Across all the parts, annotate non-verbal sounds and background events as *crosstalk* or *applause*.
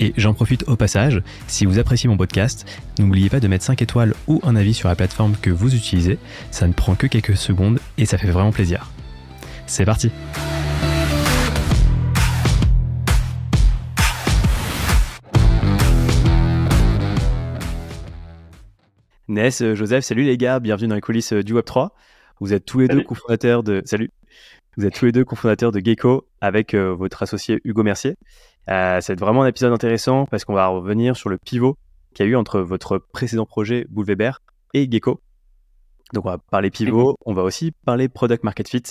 Et j'en profite au passage, si vous appréciez mon podcast, n'oubliez pas de mettre 5 étoiles ou un avis sur la plateforme que vous utilisez, ça ne prend que quelques secondes et ça fait vraiment plaisir. C'est parti Ness, euh, Joseph, salut les gars, bienvenue dans les coulisses euh, du Web3. Vous êtes tous les deux cofondateurs de... Salut Vous êtes tous les deux cofondateurs de Gecko avec euh, votre associé Hugo Mercier. Euh, c'est vraiment un épisode intéressant parce qu'on va revenir sur le pivot qu'il y a eu entre votre précédent projet Boule et Gecko. Donc on va parler pivot, on va aussi parler product market fit.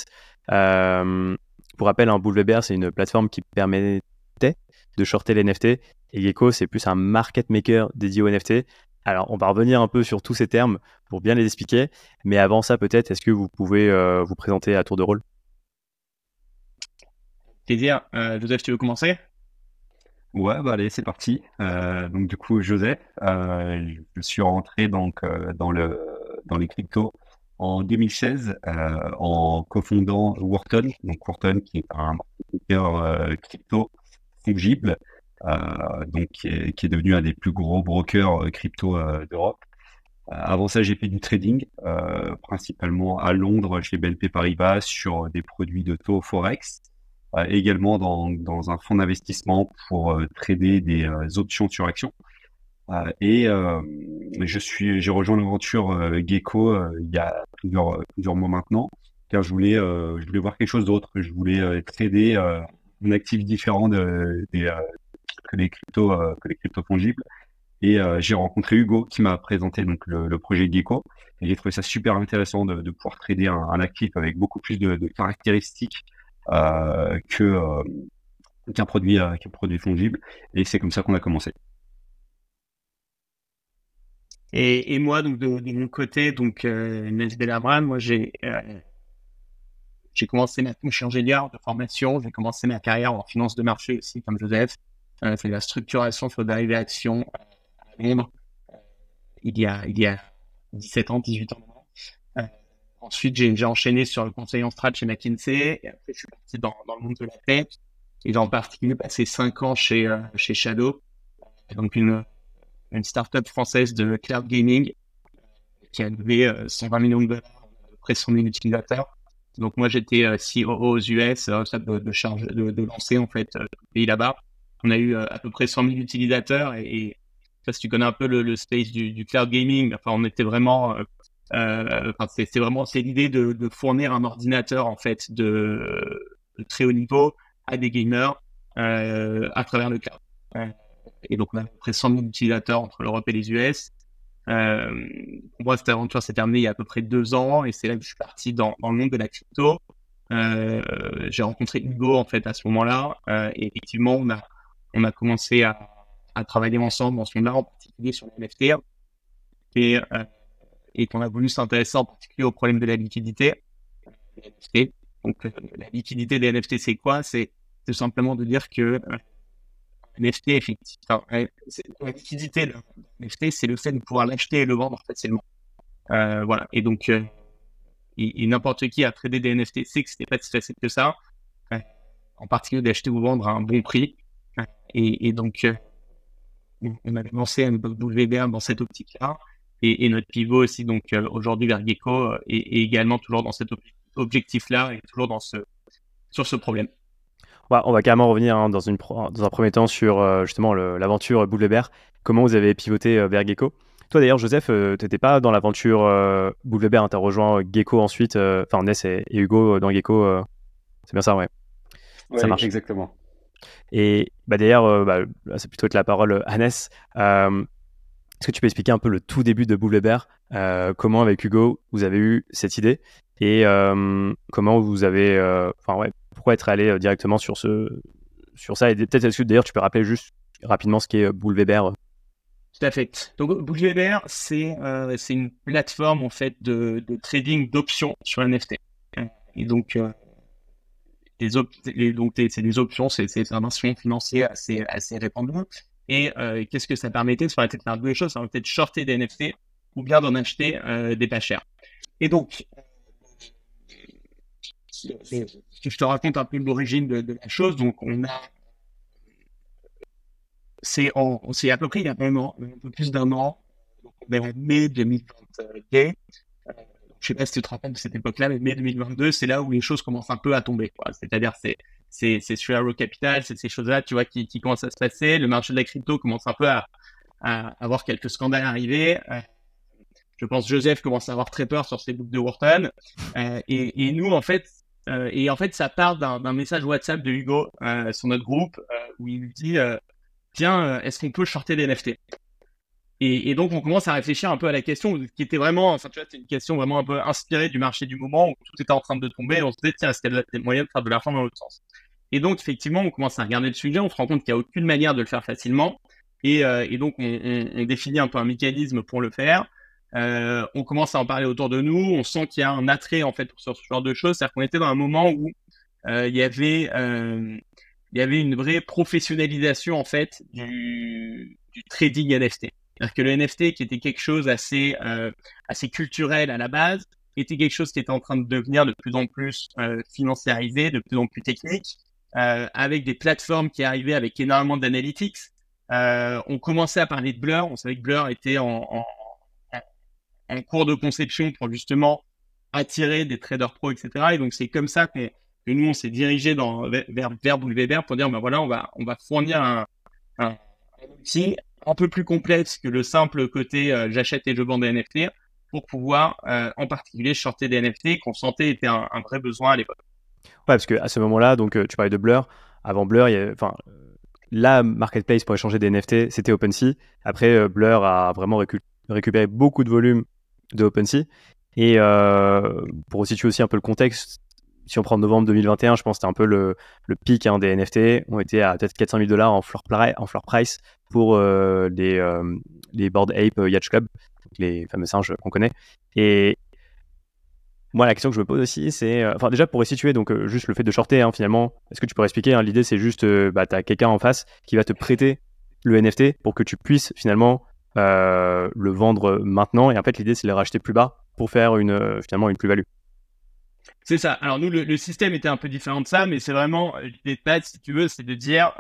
Euh, pour rappel, un hein, c'est une plateforme qui permettait de shorter les NFT et Gecko c'est plus un market maker dédié aux NFT. Alors on va revenir un peu sur tous ces termes pour bien les expliquer, mais avant ça peut-être, est-ce que vous pouvez euh, vous présenter à tour de rôle? Plaisir. Euh, Joseph, tu veux commencer? Ouais, bah allez, c'est parti. Euh, donc du coup, Joseph, euh, je suis rentré donc euh, dans le dans les cryptos en 2016 en cofondant Wharton, donc Wharton qui est un broker crypto fongible, donc qui est, devenu un des plus gros brokers crypto d'Europe. avant ça, j'ai fait du trading, principalement à Londres chez BNP Paribas sur des produits de taux forex. Euh, également dans, dans, un fonds d'investissement pour euh, trader des euh, options sur actions. et je suis, j'ai rejoint l'aventure Gecko il y a plusieurs, plusieurs mois maintenant, car je voulais, je voulais voir quelque chose d'autre. Je voulais trader un actif différent de, des, que les cryptos, que les cryptos fongibles. Et j'ai rencontré Hugo qui m'a présenté donc le, projet Gecko. Et j'ai trouvé ça super intéressant de, de pouvoir trader un, un, actif avec beaucoup plus de, de caractéristiques euh, que euh, qu'un produit, euh, qu'un produit fongible. Et c'est comme ça qu'on a commencé. Et, et, moi, donc de, mon côté, donc euh, moi j'ai commencé ma, je suis ingénieur de formation, j'ai commencé ma carrière en finance de marché aussi, comme Joseph. Euh, fait la structuration sur dérivés actions à il y a il y a 17 ans, 18 ans Ensuite, j'ai enchaîné sur le conseil en strat chez McKinsey. Et après, je suis parti dans, le monde de la tech. Et en particulier passé cinq ans chez, euh, chez Shadow, donc une, une startup française de cloud gaming qui a levé 120 euh, millions de dollars, près de 100 000 utilisateurs. Donc moi, j'étais euh, aux US, de, de charge de, lancer en fait le pays là-bas. On a eu à peu près 100 000 utilisateurs et, et si tu connais un peu le, space du, du, cloud gaming, enfin, on était vraiment euh, c'est vraiment c'est l'idée de, fournir un ordinateur en fait de, très haut niveau à des gamers euh, à travers le cloud. Et donc on a à peu près 100 000 utilisateurs entre l'Europe et les US. Euh, pour moi, cette aventure s'est terminée il y a à peu près deux ans et c'est là que je suis parti dans, le monde de la crypto. J'ai rencontré Hugo en fait à ce moment-là et effectivement on a on a commencé à, travailler ensemble dans ce monde-là, en particulier sur les NFT. Et qu'on a voulu s'intéresser en particulier au problème de la liquidité. Donc, euh, la liquidité des NFT, c'est quoi? C'est tout simplement de dire que euh, NFT, effectivement, la liquidité de NFT, c'est le fait de pouvoir l'acheter et le vendre facilement. Euh, voilà. Et donc, euh, n'importe qui a tradé des NFT sait que c'était pas si facile que ça. en particulier d'acheter ou vendre à un bon prix. Et, et donc, on a lancé un WBA dans cette optique-là et, notre pivot aussi, donc euh, aujourd'hui vers Gecko, euh, est, également toujours dans cet objectif-là et toujours dans ce, sur ce problème. on va carrément revenir hein, dans, une, dans un premier temps sur euh, justement l'aventure Boulevard. Comment vous avez pivoté vers Gecko? Toi d'ailleurs, Joseph, tu n'étais pas dans l'aventure Boulevard, hein, tu as rejoint Gecko ensuite, enfin Ness et, Hugo dans Gecko. c'est bien ça, ouais. ça marche. Exactement. Et bah, d'ailleurs, bah, c'est plutôt que la parole à Ness. Est-ce que tu peux expliquer un peu le tout début de Boulevard euh, Comment, avec Hugo, vous avez eu cette idée Et euh, comment vous avez. Euh, enfin, ouais, pourquoi être allé directement sur, ce, sur ça Et peut-être, est-ce que d'ailleurs, tu peux rappeler juste rapidement ce qu'est Boulevard tout à fait. Donc Boulevard, c'est une plateforme en fait de, trading d'options sur NFT. et donc c'est des options, c'est un instrument financier assez, assez répandu. Et qu'est-ce que ça permettait Ça permettait de faire deux choses. Ça de shorter des NFT ou bien d'en acheter des pas chers. Et donc, je te raconte un peu l'origine de, la chose. Donc, on a. C'est à peu près il y a un an, un peu plus d'un an. Donc, on est en mai 2022. Je sais pas si tu te rappelles de cette époque-là, mais mai 2022, c'est là où les choses commencent un peu à tomber. C'est-à-dire, c'est c'est sur Arrow Capital, c'est ces choses-là, tu vois, qui, qui, commencent à se passer. Le marché de la crypto commence un peu à, avoir quelques scandales arriver. Euh, je pense Joseph commence à avoir très peur sur ses boucles de Wharton. Euh, et, et, nous, en fait, euh, et en fait, ça part d'un message WhatsApp de Hugo euh, sur notre groupe où il dit Tiens, est-ce qu'on peut shorter des NFT et, donc, on commence à réfléchir un peu à la question qui était vraiment, enfin, tu vois, c'est une question vraiment un peu inspirée du marché du moment où tout était en train de tomber. on se disait, tiens, est-ce qu'il y a des moyens de faire de l'argent dans l'autre sens? Et donc, effectivement, on commence à regarder le sujet, on se rend compte qu'il n'y a aucune manière de le faire facilement. Et, et donc, on, définit un peu un mécanisme pour le faire. Euh, on commence à en parler autour de nous, on sent qu'il y a un attrait en fait ce genre de choses, c'est-à-dire qu'on était dans un moment où euh, il y avait euh, il y avait une vraie professionnalisation en fait du, du trading NFT. C'est-à-dire que le NFT qui était quelque chose assez assez culturel à la base était quelque chose qui était en train de devenir de plus en plus financiarisé, de plus en plus technique, avec des plateformes qui arrivaient avec énormément d'analytics. on commençait à parler de Blur, on savait que Blur était en, en en cours de conception pour justement attirer des traders pro, etc. Et donc, c'est comme ça que, nous, on s'est dirigé dans, vers, vers pour dire, ben voilà, on va, on va fournir un, un, outil un peu plus complexe que le simple côté euh, j'achète et je vends des NFT pour pouvoir, euh, en particulier, shorter des NFT qu'on sentait était un, vrai besoin à l'époque. Ouais, parce qu'à ce moment-là, donc euh, tu parlais de Blur. Avant Blur, il la marketplace pour échanger des NFT, c'était OpenSea. Après, Blur a vraiment récupéré beaucoup de volume de OpenSea. Et euh, pour situer aussi un peu le contexte, si on prend novembre 2021, je pense que c'était un peu le, pic hein, des NFT. On était à peut-être 400 000 dollars en floor, price pour euh, les, euh, Board Ape Yacht Club, les fameux singes qu'on connaît. Moi, la question que je me pose aussi, c'est, enfin déjà pour resituer, donc juste le fait de shorter, hein, finalement, est-ce que tu pourrais expliquer hein, L'idée, c'est juste, bah, tu as quelqu'un en face qui va te prêter le NFT pour que tu puisses finalement euh, le vendre maintenant. Et en fait, l'idée, c'est de le racheter plus bas pour faire une, euh, finalement une plus-value. C'est ça. Alors nous, le, système était un peu différent de ça, mais c'est vraiment euh, l'idée de base, si tu veux, c'est de dire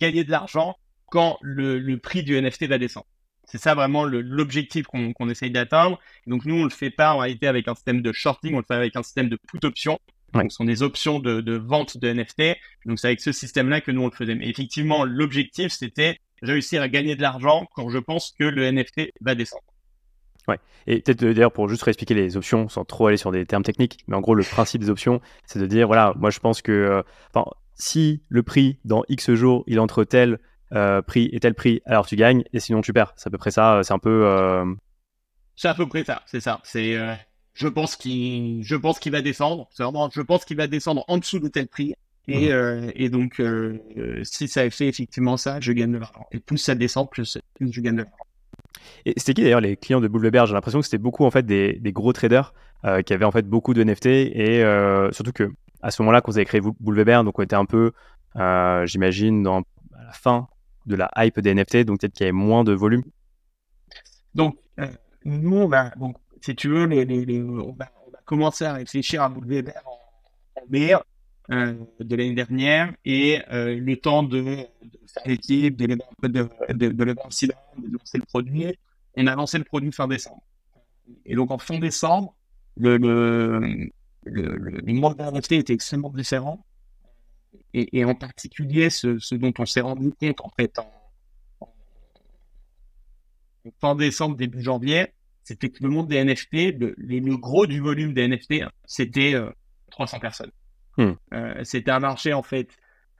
gagner de l'argent quand le, prix du NFT va descendre. C'est ça vraiment l'objectif qu'on essaye d'atteindre. Donc nous, on le fait pas en réalité avec un système de shorting, on le fait avec un système de put option. Donc, ce sont des options de, de vente de NFT. Donc, c'est avec ce système-là que nous, on le faisait. Mais effectivement, l'objectif, c'était réussir à gagner de l'argent quand je pense que le NFT va descendre. Ouais. Et peut-être euh, d'ailleurs pour juste réexpliquer les options sans trop aller sur des termes techniques, mais en gros le principe des options, c'est de dire voilà, moi je pense que euh, si le prix dans X jours il est entre tel euh, prix et tel prix, alors tu gagnes et sinon tu perds. C'est à peu près ça. C'est un peu. C'est à peu près ça. C'est ça. C'est. Je pense qu'il, je pense qu'il va descendre. C'est vraiment, je pense qu'il va descendre en dessous de tel prix. Et, mhm. euh, et donc, euh, si ça fait effectivement ça, je gagne de l'argent. Et plus ça descend, plus, je gagne de l'argent. Et c'était qui d'ailleurs les clients de Boulevard J'ai l'impression que c'était beaucoup en fait des, des gros traders euh, qui avaient en fait beaucoup de NFT et euh, surtout que à ce moment-là, quand vous avez créé Boulevard, donc on était un peu, euh, j'imagine, dans à la fin de la hype des NFT, donc peut-être qu'il y avait moins de volume. Donc nous, on a, donc, si tu veux, on, va, commencer à réfléchir à Boulevard en, en mai euh, de l'année dernière et euh, le temps de, de faire l'équipe, de, de, de, de lancer, le produit. On a lancé le produit fin décembre. Et donc en fin décembre, le, le, le, le NFT était extrêmement différent. Et, et en particulier, ce, ce, dont on s'est rendu compte en fait en, en, fin décembre, début janvier, c'était que le monde des NFT, le, le gros du volume des NFT, c'était euh, 300 personnes. Hmm. Euh, c'était un marché en fait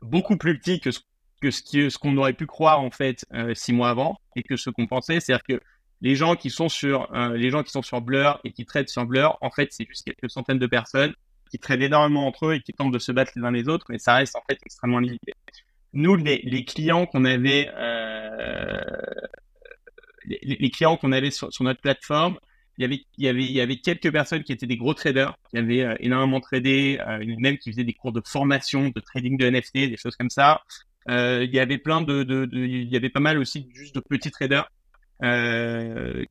beaucoup plus petit que ce que ce qu'on aurait pu croire en fait euh, six mois avant et que ce qu'on pensait, c'est-à-dire que les gens qui sont sur euh, les gens qui sont sur Blur et qui traitent sur Blur, en fait, c'est juste quelques centaines de personnes qui traitent énormément entre eux et qui tentent de se battre les uns les autres, mais ça reste en fait extrêmement limité. Nous, les, clients qu'on avait, les, les, clients qu'on avait sur, notre plateforme, il y avait, quelques personnes qui étaient des gros traders, qui avaient énormément tradé, même qui faisaient des cours de formation, de trading de NFT, des choses comme ça. il y avait plein de, il y avait pas mal aussi juste de petits traders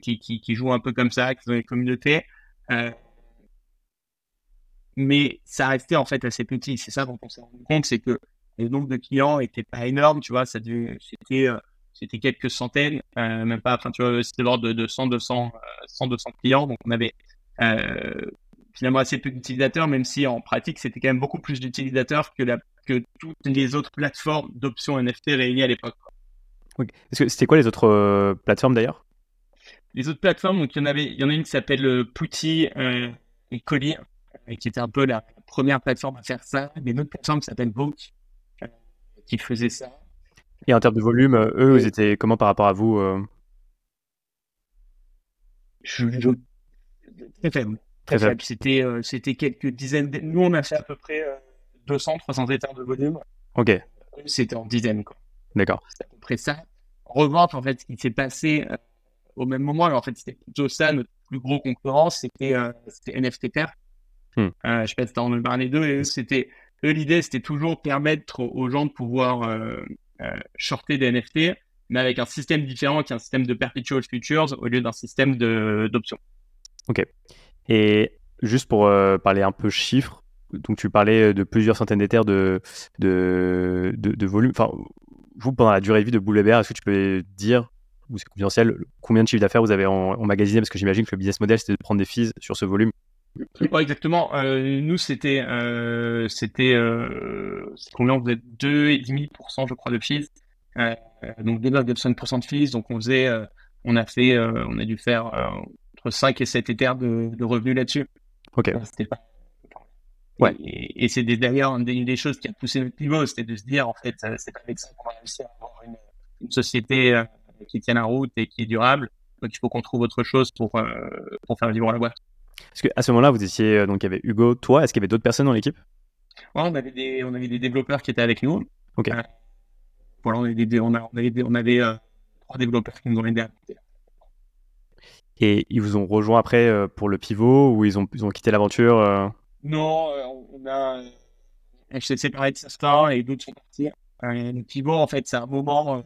qui, jouent un peu comme ça, qui ont des communautés. Mais ça restait en fait assez petit. C'est ça dont on s'est rendu compte, c'est que le nombre de clients était pas énorme, tu vois, ça c'était c'était quelques centaines, euh, même pas, enfin, tu vois, c'était l'ordre de, 100, 200, 100, 200 clients. Donc, on avait euh, finalement assez peu d'utilisateurs, même si en pratique, c'était quand même beaucoup plus d'utilisateurs que, que toutes les autres plateformes d'options NFT réunies à l'époque. C'était quoi les autres euh, plateformes d'ailleurs? Les autres plateformes, donc il y en avait, il y en a une qui s'appelle Putty et Collier, qui était un peu la première plateforme à faire ça. Mais une autre plateforme qui s'appelle Vote, qui faisait ça. Et en termes de volume, euh, eux, ils étaient comment par rapport à vous euh Très faible. Très, faible. C'était, euh, c'était quelques dizaines. Nous, on a fait à peu près 200, 300 hectares de volume. Ok. C'était en dizaines, quoi. D'accord. C'était à peu près ça. En revanche, en fait, ce qui s'est passé au même moment, alors en fait, c'était plutôt ça, notre plus gros concurrent, c'était, c'était NFT Hmm. je sais pas si tu en as parlé d'eux, et c'était, eux, l'idée, c'était toujours permettre aux gens de pouvoir euh, shorter des NFT, mais avec un système différent qui est un système de perpetual futures au lieu d'un système d'options. Ok. Et juste pour euh, parler un peu chiffres, donc tu parlais de plusieurs centaines d'éthers de, de, de, volume. Enfin, vous, pendant la durée de vie de Bull est-ce que tu peux dire, ou c'est confidentiel, combien de chiffres d'affaires vous avez emmagasiné Parce que j'imagine que le business model, c'était de prendre des fees sur ce volume. Exactement. Euh, nous, c'était, euh, c'était, euh, combien on faisait? 2,5% je crois de fees. Euh, donc déjà 2% de fees. Donc on faisait, euh, on a fait, euh, on a dû faire entre 5 et 7 éthers de, de revenus là-dessus. Ok. C'était pas. Ouais. Et, et c'est d'ailleurs une des, choses qui a poussé notre niveau, c'était de se dire en fait, c'est pas avec ça qu'on va réussir à avoir une, une société qui tienne la route et qui est durable. Donc il faut qu'on trouve autre chose pour pour faire vivre la boîte. Parce qu'à ce moment-là, vous étiez, euh, donc il y avait Hugo, toi, est-ce qu'il y avait d'autres personnes dans l'équipe? Ouais, on avait, des, on avait des développeurs qui étaient avec nous. Ok. Euh, voilà, on avait, on, avait, on avait euh, trois développeurs qui nous ont aidés à Et ils vous ont rejoint après pour le pivot ou ils ont, ils ont quitté l'aventure Non, on a. Je séparé de certains et d'autres sont partis. le pivot, en fait, c'est un moment.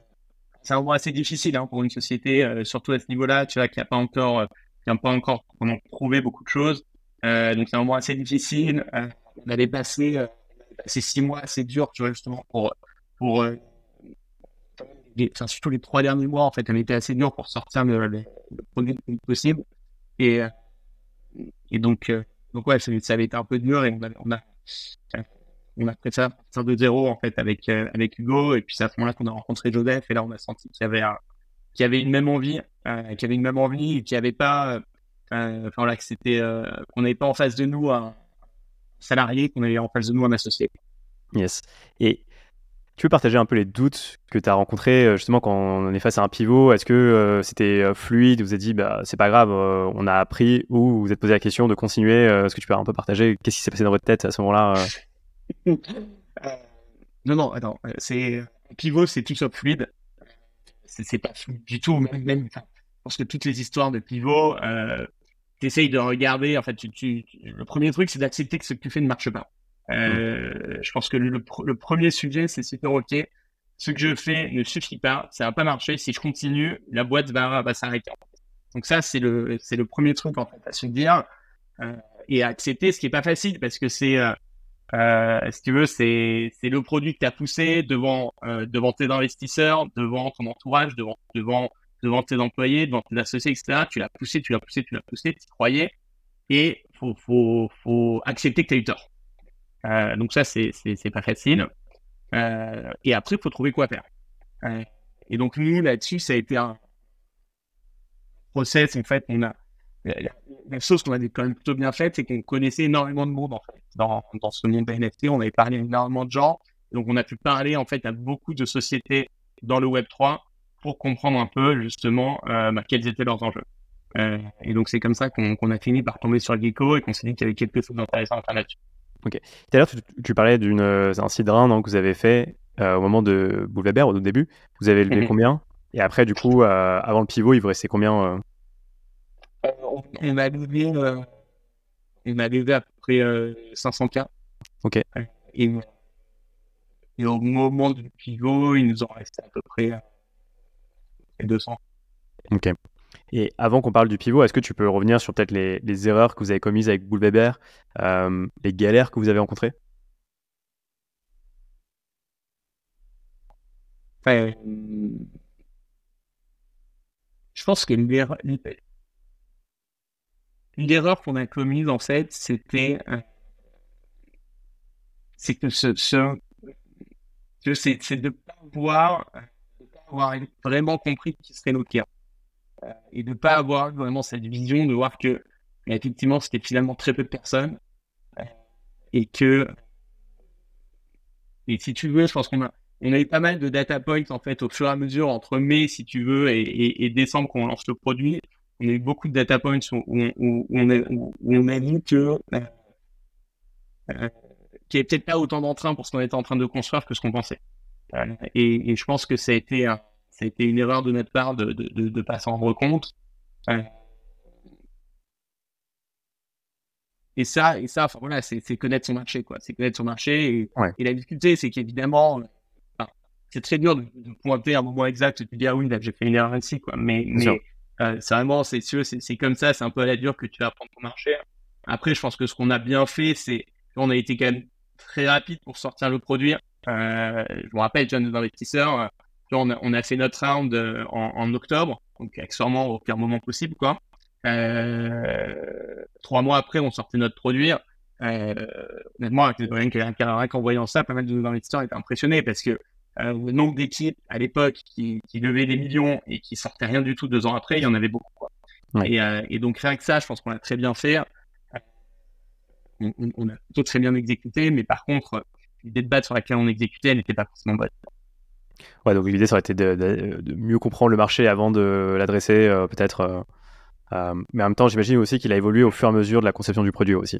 c'est un moment assez difficile hein, pour une société, surtout à ce niveau-là, tu vois, qui n'a pas encore pas encore on a trouvé beaucoup de choses. Euh, donc c'est un moment assez difficile. Euh, on avait passé, euh, passé six mois assez durs, tu justement, pour, pour enfin, surtout les trois derniers mois, en fait, on était assez dur pour sortir le, le, produit le plus possible. Et, et donc, donc ouais, ça, avait été un peu dur et on a, on a, on a fait ça partir de zéro, en fait, avec, avec Hugo. Et puis c'est à ce moment-là qu'on a rencontré Joseph et là, on a senti qu'il y avait un, qui avait une même envie, euh, qui avait une même envie, et qui avait pas, euh, euh, enfin là, que c'était, qu'on n'avait pas en face de nous un salarié, qu'on avait en face de nous un associé. Yes. Et tu veux partager un peu les doutes que tu as rencontrés justement quand on est face à un pivot? Est-ce que c'était fluide? Vous avez dit, bah, c'est pas grave, on a appris Ou vous vous êtes posé la question de continuer Est-ce que tu peux un peu partager? Qu'est-ce qui s'est passé dans votre tête à ce moment-là *laughs* Non, non, attends. C'est pivot, c'est tout sauf fluide c'est pas du tout. Même, même je pense que toutes les histoires de pivot, euh, tu essayes de regarder. En fait, tu, le premier truc, c'est d'accepter que ce que tu fais ne marche pas. Euh, Je pense que le, le premier sujet, c'est super OK. Ce que je fais ne suffit pas, ça va pas marcher. Si je continue, la boîte va, va s'arrêter. Donc ça, c'est le, c'est le premier truc en fait à se dire euh, et à accepter, ce qui est pas facile parce que c'est euh, si tu veux, c'est le produit que tu as poussé devant euh, devant tes investisseurs, devant ton entourage, devant devant devant tes employés, devant tes associés, etc. Tu l'as poussé, tu l'as poussé, tu l'as poussé, tu croyais, et faut faut faut accepter que tu as eu tort. Euh, donc ça c'est pas facile. Euh, et après, il faut trouver quoi faire. Euh, et donc nous là-dessus, ça a été un process. En fait, on a la chose qu'on a quand même plutôt bien faite, c'est qu'on connaissait énormément de monde en fait. Dans, dans ce monde NFT, on avait parlé énormément de gens. Donc on a pu parler en fait à beaucoup de sociétés dans le Web 3 pour comprendre un peu justement euh, bah, quels étaient leurs enjeux. Euh, et donc c'est comme ça qu'on a fini par tomber sur Gecko et qu'on s'est dit qu'il y avait quelque chose d'intéressant à faire là-dessus. Ok. Tout à l'heure, tu, parlais d'un euh, seed round que vous avez fait euh, au moment de Boulevard au début. Vous avez levé mhm. combien? Et après, du coup, avant le pivot, il vous restait combien on, a levé, on a levé à peu près 500K. Ok. Et, et, au moment du pivot, il nous en restait à peu près 200. Ok. Et avant qu'on parle du pivot, est-ce que tu peux revenir sur peut-être les, les, erreurs que vous avez commises avec Bull euh, les galères que vous avez rencontrées? Je pense que l'erreur qu'on a commise, en fait, c'était euh, c'est que ce, ce c'est de ne pas avoir, avoir vraiment compris qui serait nos. Euh, et de ne pas avoir vraiment cette vision de voir que effectivement c'était finalement très peu de personnes euh, et que et si tu veux je pense qu'on a eu pas mal de data points en fait au fur et à mesure entre mai si tu veux et, décembre quand on lance le produit on a eu beaucoup de data points où, on, a, où on a vu que euh, euh, qu'il n'y avait peut-être pas autant d'entrain pour ce qu'on était en train de construire que ce qu'on pensait et, et, je pense que ça a été ça a été une erreur de notre part de ne de, de, pas s'en rendre compte. Et ça, et ça, enfin voilà, c'est connaître son marché, quoi. C'est connaître son marché. Et, et la difficulté, c'est qu'évidemment, c'est très dur de, pointer un moment exact et de dire ah oui, j'ai fait une erreur ainsi, quoi. Mais, mais euh, c'est vraiment, c'est c'est comme ça, c'est un peu à la dure que tu vas apprendre ton marché. Après, je pense que ce qu'on a bien fait, c'est qu'on a été quand même très rapide pour sortir le produit. Euh, je me rappelle, jeunes investisseurs, on a, on a, fait notre round euh, en, en, octobre, donc accessoirement au pire moment possible, quoi. Euh, trois mois après, on sortait notre produit. Euh, honnêtement, rien qu'en voyant ça, pas mal de nos investisseurs étaient impressionnés parce que euh, le nombre d'équipes à l'époque qui, qui levaient des millions et qui sortaient rien du tout deux ans après, il y en avait beaucoup. Quoi. Et, euh, et, donc rien que ça, je pense qu'on a très bien fait. On, on, a plutôt très bien exécuté, mais par contre, l'idée de base sur laquelle on exécutait, elle n'était pas forcément bonne. Ouais, donc l'idée, ça aurait été de, mieux comprendre le marché avant de l'adresser, euh, peut-être. Euh, euh, mais en même temps, j'imagine aussi qu'il a évolué au fur et à mesure de la conception du produit aussi.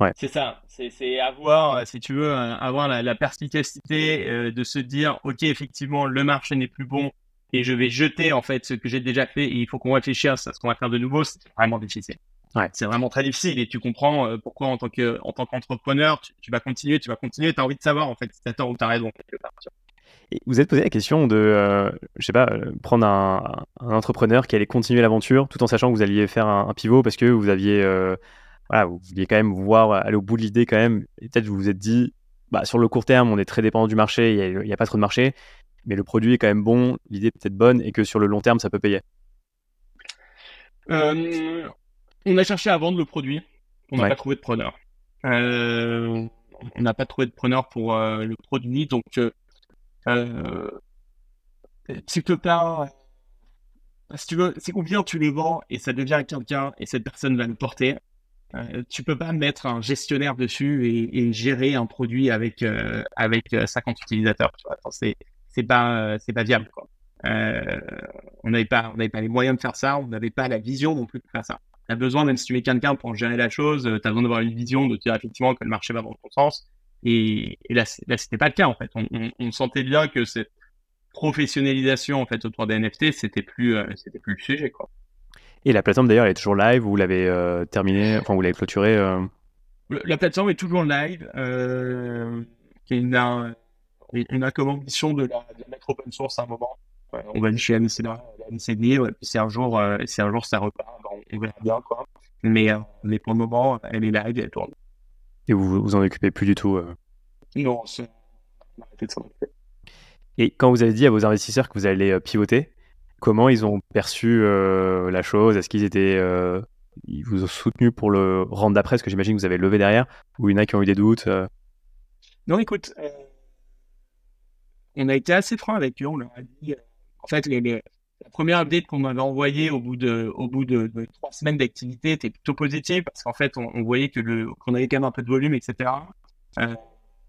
Ouais. C'est ça, c'est avoir, si tu veux, avoir la, perspicacité de se dire, ok, effectivement, le marché n'est plus bon et je vais jeter en fait ce que j'ai déjà fait et il faut qu'on réfléchisse à ce qu'on va faire de nouveau. C'est vraiment difficile. Ouais. C'est vraiment très difficile et tu comprends pourquoi en tant que en tant qu'entrepreneur, tu, vas continuer, tu vas continuer. Tu as envie de savoir en fait si tu as tort ou tu as raison quelque part. Et vous êtes posé la question de, euh, je sais pas, euh, prendre un, entrepreneur qui allait continuer l'aventure tout en sachant que vous alliez faire un, pivot parce que vous aviez, euh, voilà, vous vouliez quand même voir aller au bout de l'idée quand même. Et peut-être vous vous êtes dit, bah, sur le court terme, on est très dépendant du marché, il n'y a, pas trop de marché, mais le produit est quand même bon, l'idée est peut-être bonne et que sur le long terme, ça peut payer. on a cherché à vendre le produit, on n'a pas trouvé de preneur. on n'a pas trouvé de preneur pour le produit, donc euh, si tu si tu veux, c'est ou bien tu les vends et ça devient quelqu'un et cette personne va le porter. Euh, tu peux pas mettre un gestionnaire dessus et, gérer un produit avec euh, avec 50 euh, utilisateurs. C'est c'est pas c'est pas viable quoi. on n'avait pas on n'avait pas les moyens de faire ça. On n'avait pas la vision non plus de faire ça. Tu as besoin même si tu mets quelqu'un pour gérer la chose, tu as besoin d'avoir une vision de dire effectivement que le marché va dans ton sens. Et, là, là c'était pas le cas en fait. On, on, sentait bien que cette professionnalisation en fait autour des NFT, c'était plus, c'était plus le sujet quoi. Et la plateforme d'ailleurs, elle est toujours live. Vous l'avez euh, terminée, enfin vous l'avez clôturée. Euh... La plateforme est toujours live. Euh, il a, il a comme ambition de la, de la, mettre open source à un moment. on va aller chez MCD, ouais, puis si un jour, si un jour ça repart, ben, on, verra bien quoi. Mais, mais pour le moment, elle est live et elle tourne. Et vous vous en occupez plus du tout euh... Non, c'est de s'en occuper. Et quand vous avez dit à vos investisseurs que vous allez euh, pivoter, comment ils ont perçu euh, la chose? Est-ce qu'ils étaient euh, ils vous ont soutenu pour le rendre d'après? Parce que j'imagine que vous avez levé derrière, ou il y en a qui ont eu des doutes euh? Non, écoute, on a été assez franc avec eux. On leur a dit, en fait, la première update qu'on m'avait envoyée au bout de, trois semaines d'activité était plutôt positive parce qu'en fait, on, voyait que qu'on avait quand même un peu de volume, etc.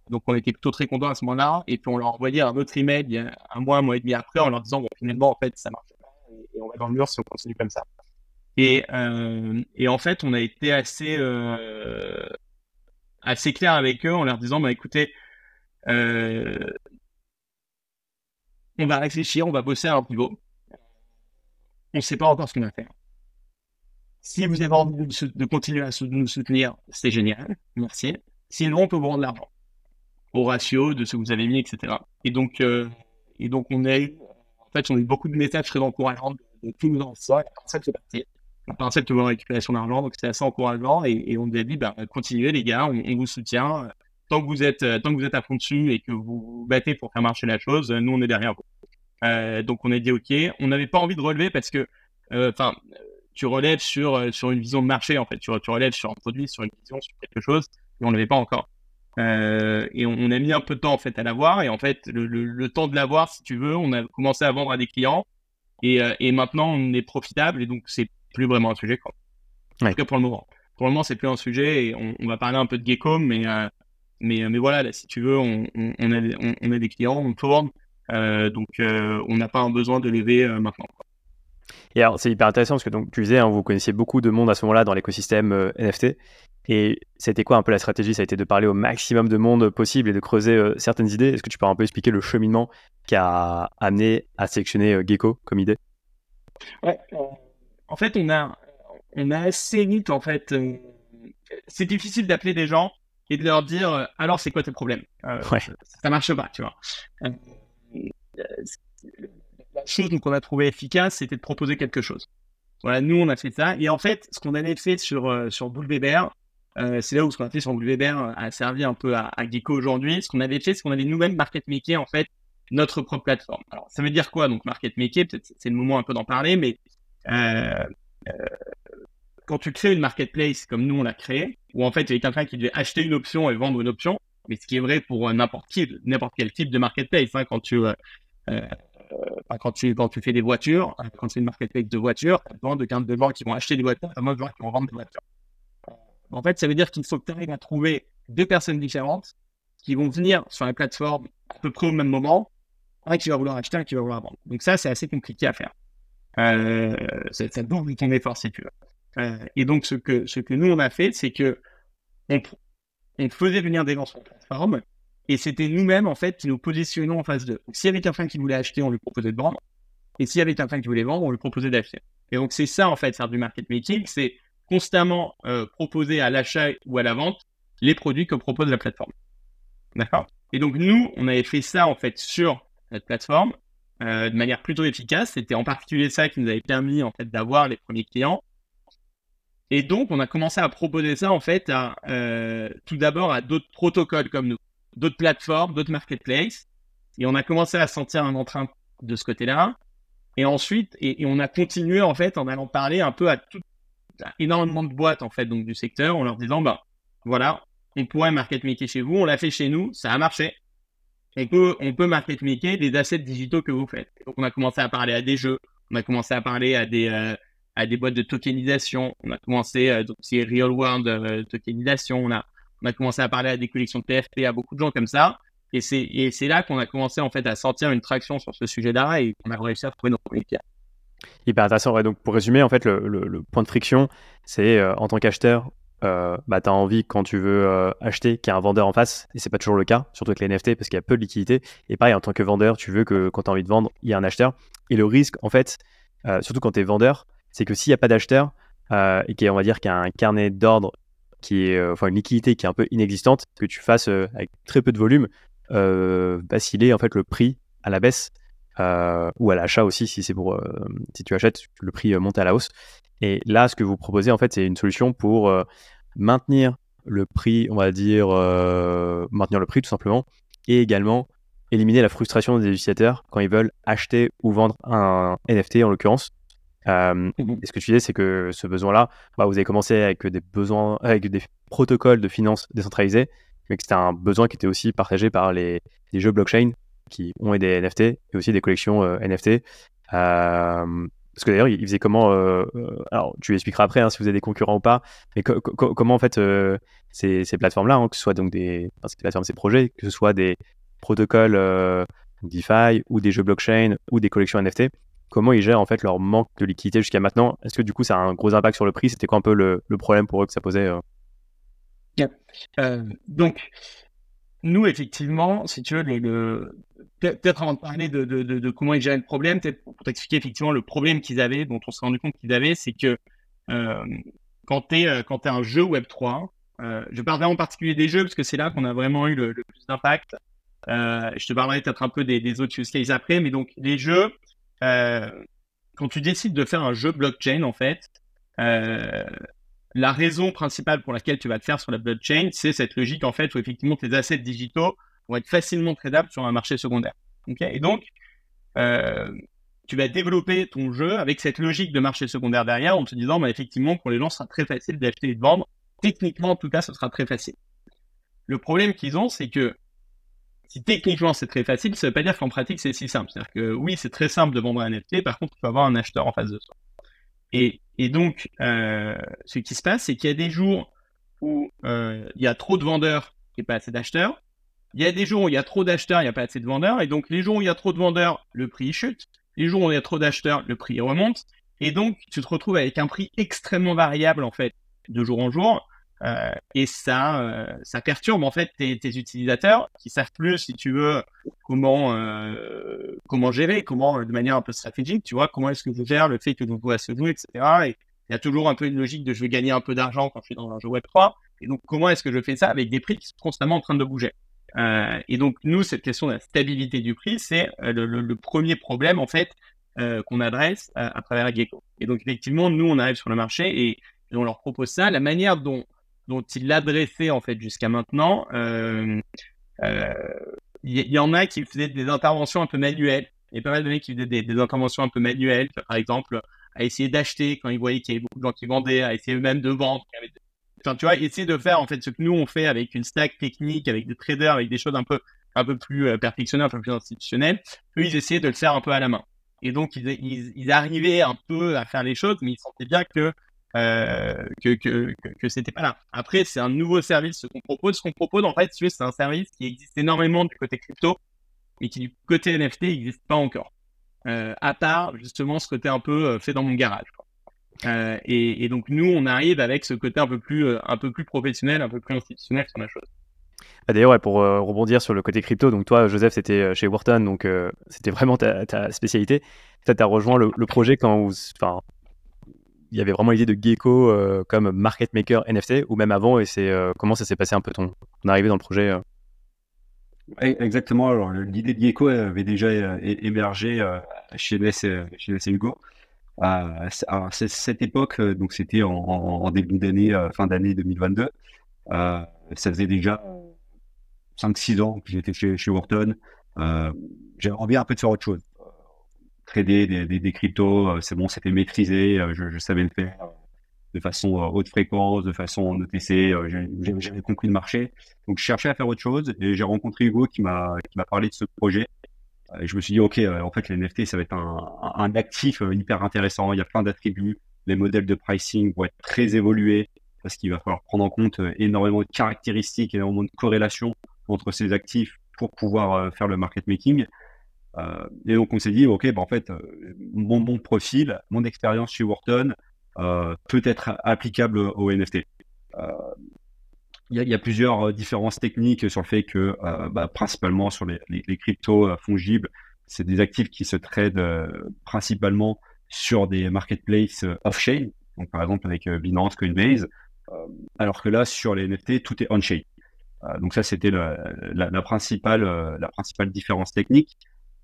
Donc, on était plutôt très contents à ce moment-là. Et puis, on leur envoyait un autre email un mois, un mois et demi après en leur disant, bon, finalement, en fait, ça marche pas et, on va dans le mur si on continue comme ça. Et, euh, et en fait, on a été assez, euh, assez clair avec eux en leur disant, bah, écoutez, euh, on va réfléchir, on va bosser à un pivot on ne sait pas encore ce qu'on va faire. Si vous avez envie de, continuer à nous soutenir, c'est génial. Merci. Sinon, on peut vous rendre l'argent au ratio de ce que vous avez mis, etc. Et donc, euh, et donc on a eu, en fait, on a eu beaucoup de messages très encourageants de, tous nos anciens. Et ça, c'est parti. On pensait de récupération d'argent, donc c'est assez encourageant. Et, on nous a dit, bah, continuez les gars, on, vous soutient. Tant que vous êtes, tant que vous êtes à fond dessus et que vous vous battez pour faire marcher la chose, nous on est derrière vous. Euh, donc on a dit ok. On n'avait pas envie de relever parce que, euh, enfin, tu relèves sur euh, sur une vision de marché en fait. Tu, tu relèves sur un produit, sur une vision, sur quelque chose, et on l'avait pas encore. Euh, et on, a mis un peu de temps en fait à l'avoir. Et en fait, le, le, temps de l'avoir, si tu veux, on a commencé à vendre à des clients. Et, euh, et maintenant, on est profitable. Et donc, c'est plus vraiment un sujet. Quoi. En tout cas, pour le moment. Pour le moment, c'est plus un sujet. Et on, on, va parler un peu de Gecko. Mais, euh, mais, mais voilà, là, si tu veux, on, on a, on, a des clients, on tourne. donc, on n'a pas un besoin de lever maintenant. Et alors, c'est hyper intéressant parce que donc, tu disais, hein, vous connaissiez beaucoup de monde à ce moment-là dans l'écosystème NFT. Et c'était quoi un peu la stratégie? Ça a été de parler au maximum de monde possible et de creuser euh, certaines idées. Est-ce que tu peux un peu expliquer le cheminement qui a amené à sélectionner euh, Gecko comme idée? Ouais. En fait, on a, on a assez vite, en fait, euh, c'est difficile d'appeler des gens et de leur dire alors c'est quoi tes problèmes? Ouais. Ça marche pas, tu vois. La chose qu'on a trouvé efficace, c'était de proposer quelque chose. Voilà, nous on a fait ça. Et en fait, ce qu'on avait fait sur, sur Bull euh, c'est là où ce qu'on a fait sur Weber a servi un peu à, à Gecko aujourd'hui. Ce qu'on avait fait, c'est qu'on avait nous-mêmes market maker en fait notre propre plateforme. Alors, ça veut dire quoi donc market maker Peut-être c'est le moment un peu d'en parler, mais euh, euh, quand tu crées une marketplace comme nous on l'a créé, où en fait il y avait quelqu'un qui devait acheter une option et vendre une option, mais ce qui est vrai pour n'importe qui, n'importe quel type de marketplace. Hein, quand tu quand tu tu fais des voitures, quand c'est une marketplace de voitures, tu as besoin de gens qui vont acheter des voitures, tu as besoin de gens qui vont vendre des voitures. En fait, ça veut dire qu'il faut que tu arrives à trouver deux personnes différentes qui vont venir sur la plateforme à peu près au même moment, un qui va vouloir acheter, un qui va vouloir vendre. Donc ça, c'est assez compliqué à faire. Euh, ça, ça demande ton effort si tu veux. Euh, et donc, ce que, nous, on a fait, c'est que on, faisait venir des gens sur la plateforme et c'était nous-mêmes, en fait, qui nous positionnons en face d'eux. S'il y avait quelqu'un qui voulait acheter, on lui proposait de vendre. Et s'il y avait quelqu'un qui voulait vendre, on lui proposait d'acheter. Et donc, c'est ça, en fait, faire du market making, c'est constamment euh, proposer à l'achat ou à la vente les produits que propose la plateforme. D'accord? Et donc nous, on avait fait ça en fait sur cette plateforme euh, de manière plutôt efficace. C'était en particulier ça qui nous avait permis en fait d'avoir les premiers clients. Et donc on a commencé à proposer ça en fait à euh, tout d'abord à d'autres protocoles comme nous, d'autres plateformes, d'autres marketplaces. Et on a commencé à sentir un entrain de ce côté-là. Et ensuite, et, on a continué en fait en allant parler un peu à toutes énormément de boîtes en fait donc du secteur en leur disant bah voilà on pourrait market maker chez vous on l'a fait chez nous ça a marché et que on peut market maker des assets digitaux que vous faites donc on a commencé à parler à des jeux on a commencé à parler à des euh, à des boîtes de tokenisation on a commencé euh, donc c'est real world euh, tokenisation on a on a commencé à parler à des collections de PFP à beaucoup de gens comme ça et c'est là qu'on a commencé en fait à sentir une traction sur ce sujet-là et qu'on a réussi à trouver nos premiers clients Hyper intéressant. donc, pour résumer, en fait, le, point de friction, c'est euh, en tant qu'acheteur, euh, bah, tu as envie, quand tu veux euh, acheter, qu'il y ait un vendeur en face, et c'est pas toujours le cas, surtout avec les NFT, parce qu'il y a peu de liquidité. Et pareil, en tant que vendeur, tu veux que quand tu as envie de vendre, il y ait un acheteur. Et le risque, en fait, surtout quand tu es vendeur, c'est que s'il n'y a pas d'acheteur, et qu'on va dire qu'il y a un carnet d'ordre qui est, enfin, une liquidité qui est un peu inexistante, que tu fasses avec très peu de volume, vaciler en fait le prix à la baisse euh, ou à l'achat aussi si c'est pour euh, si tu achètes le prix euh, monte à la hausse. Et là ce que vous proposez en fait c'est une solution pour maintenir le prix on va dire maintenir le prix tout simplement et également éliminer la frustration des utilisateurs quand ils veulent acheter ou vendre un NFT en l'occurrence mmh et ce que tu disais, c'est que ce besoin-là, bah, vous avez commencé avec des besoins, avec des protocoles de finance décentralisés, mais que c'était un besoin qui était aussi partagé par les, les jeux blockchain qui ont des NFT et aussi des collections euh, NFT. Euh, parce que d'ailleurs, il faisait comment euh, Alors, tu expliqueras après hein, si vous avez des concurrents ou pas. Mais comment en fait ces, ces plateformes-là, hein, que ce soit donc des, enfin, ces plateformes, ces projets, que ce soit des protocoles DeFi ou des jeux blockchain ou des collections NFT, comment ils gèrent en fait leur manque de liquidité jusqu'à maintenant. Est-ce que du coup ça a un gros impact sur le prix? C'était quoi un peu le, problème pour eux que ça posait Donc, nous, effectivement, si tu veux, peut-être avant de parler de, comment ils gèrent le problème, peut-être pour t'expliquer effectivement le problème qu'ils avaient, dont on s'est rendu compte qu'ils avaient, c'est que quand tu es un jeu Web3, je parlerai en particulier des jeux parce que c'est là qu'on a vraiment eu le, plus d'impact. je te parlerai peut-être un peu des, des, autres use cases après, mais donc les jeux, quand tu décides de faire un jeu blockchain, en fait, la raison principale pour laquelle tu vas te faire sur la blockchain, c'est cette logique en fait où effectivement tes assets digitaux vont être facilement tradables sur un marché secondaire. et donc, euh, tu vas développer ton jeu avec cette logique de marché secondaire derrière en te disant bah, effectivement pour les gens, ce sera très facile d'acheter et de vendre. Techniquement, en tout cas, ce sera très facile. Le problème qu'ils ont, c'est que si techniquement c'est très facile, ça ne veut pas dire qu'en pratique c'est si simple. C'est-à-dire que oui, c'est très simple de vendre un NFT, par contre, il faut avoir un acheteur en face de soi. Et, donc, euh, ce qui se passe, c'est qu'il y a des jours où euh, il y a trop de vendeurs et pas assez d'acheteurs. Il y a des jours où il y a trop d'acheteurs, il n'y a pas assez de vendeurs. Et donc, les jours où il y a trop de vendeurs, le prix chute. Les jours où il y a trop d'acheteurs, le prix remonte. Et donc, tu te retrouves avec un prix extrêmement variable, en fait, de jour en jour. Euh, et ça, euh, ça perturbe en fait tes, utilisateurs qui savent plus, si tu veux, comment euh, comment gérer, comment de manière un peu stratégique, tu vois, comment est-ce que je gère le fait que je joue à ce jeu, etc. Et il y a toujours un peu une logique de je vais gagner un peu d'argent quand je suis dans un jeu Web 3. Et donc comment est-ce que je fais ça avec des prix qui sont constamment en train de bouger? et donc nous, cette question de la stabilité du prix, c'est le, premier problème en fait qu'on adresse à travers Gecko. Et donc effectivement, nous, on arrive sur le marché et on leur propose ça. La manière dont dont il l'adressait en fait jusqu'à maintenant, il euh, euh, y, en a qui faisaient des interventions un peu manuelles. Il y a pas mal de mecs qui faisaient des, interventions un peu manuelles, par exemple, à essayer d'acheter quand ils voyaient qu'il y avait beaucoup de gens qui vendaient, à essayer même de vendre. Enfin, tu vois, essayer de faire en fait ce que nous on fait avec une stack technique, avec des traders, avec des choses un peu un peu plus euh, perfectionnées, un peu plus institutionnelles. Eux, ils essayaient de le faire un peu à la main. Et donc, ils arrivaient un peu à faire les choses, mais ils sentaient bien que euh, que, que, que, c'était pas là. Après, c'est un nouveau service qu'on propose. Ce qu'on propose, en fait, c'est un service qui existe énormément du côté crypto, mais qui du côté NFT n'existe pas encore. Euh, à part justement ce côté un peu euh, fait dans mon garage. Et, donc nous, on arrive avec ce côté un peu plus, un peu plus professionnel, un peu plus institutionnel sur la chose. Ah, D'ailleurs, ouais, pour rebondir sur le côté crypto, donc toi, Joseph, c'était chez Wharton, donc c'était vraiment ta, ta spécialité. Tu as rejoint le, projet quand, il y avait vraiment l'idée de Gecko euh, comme market maker NFT ou même avant et c'est euh, comment ça s'est passé un peu ton, arrivée dans le projet euh? Exactement. Alors l'idée de Gecko avait déjà émergé chez NS, chez Hugo. À, cette époque, donc c'était en, début d'année, fin d'année 2022. ça faisait déjà 5-6 ans que j'étais chez, chez Wharton. J'avais envie un peu de faire autre chose trader des, des, cryptos, euh, c'est bon, c'était maîtrisé, euh, je, savais le faire euh, de façon haute fréquence, de façon OTC, j'avais compris le marché. Donc je cherchais à faire autre chose et j'ai rencontré Hugo qui m'a parlé de ce projet. Et je me suis dit ok, en fait les NFT ça va être un, un actif hyper intéressant. Il y a plein d'attributs, les modèles de pricing vont être très évolués parce qu'il va falloir prendre en compte énormément de caractéristiques, énormément de corrélations entre ces actifs pour pouvoir faire le market making. Euh, et donc on s'est dit, ok, bah, en fait, euh, mon, bon profil, mon expérience chez Wharton euh, peut être applicable au NFT. Il y, a plusieurs différences techniques sur le fait que, bah, principalement sur les, cryptos fongibles, c'est des actifs qui se tradent principalement sur des marketplaces off-chain, donc par exemple avec Binance, Coinbase, alors que là, sur les NFT, tout est on-chain. donc ça, c'était la, principale, la principale différence technique.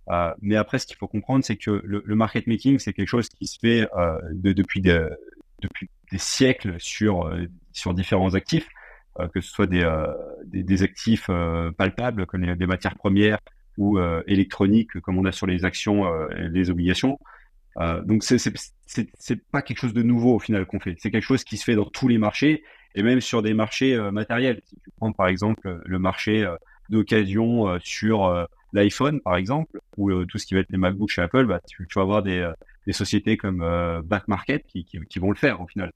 Euh, mais après, ce qu'il faut comprendre, c'est que le, market making, c'est quelque chose qui se fait euh, de, depuis, de, depuis des siècles sur, euh, différents actifs, que ce soit des, actifs palpables comme les, des matières premières ou électroniques comme on a sur les actions les obligations. donc c'est pas quelque chose de nouveau au final qu'on fait. C'est quelque chose qui se fait dans tous les marchés et même sur des marchés matériels. Si tu prends par exemple le marché d'occasion sur l'iPhone, par exemple, ou euh, tout ce qui va être les MacBooks chez Apple, bah, tu, vas avoir des, euh, des sociétés comme euh, Back Market qui, qui, vont le faire au final.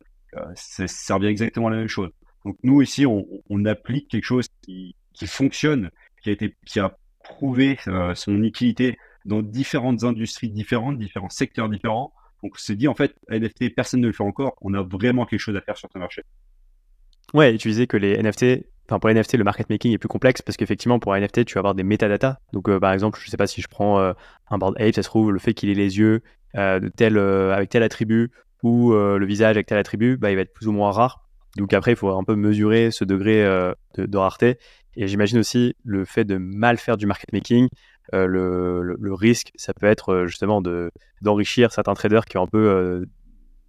ça revient exactement la même chose. Donc nous ici, on, applique quelque chose qui, qui, fonctionne, qui a été, qui a prouvé son utilité dans différentes industries différentes, différents secteurs différents. Donc on s'est dit en fait, NFT, personne ne le fait encore. On a vraiment quelque chose à faire sur ce marché. Ouais, utiliser que les NFT Enfin, pour les NFT, le market making est plus complexe parce qu'effectivement, pour un NFT, tu vas avoir des métadatas. Donc, euh, par exemple, je ne sais pas si je prends euh, un board ape, ça se trouve, le fait qu'il ait les yeux euh, de tel, avec tel attribut ou le visage avec tel attribut, bah, il va être plus ou moins rare. Donc après, il faut un peu mesurer ce degré de, rareté. Et j'imagine aussi le fait de mal faire du market making, le, le, risque, ça peut être justement d'enrichir certains traders qui ont un peu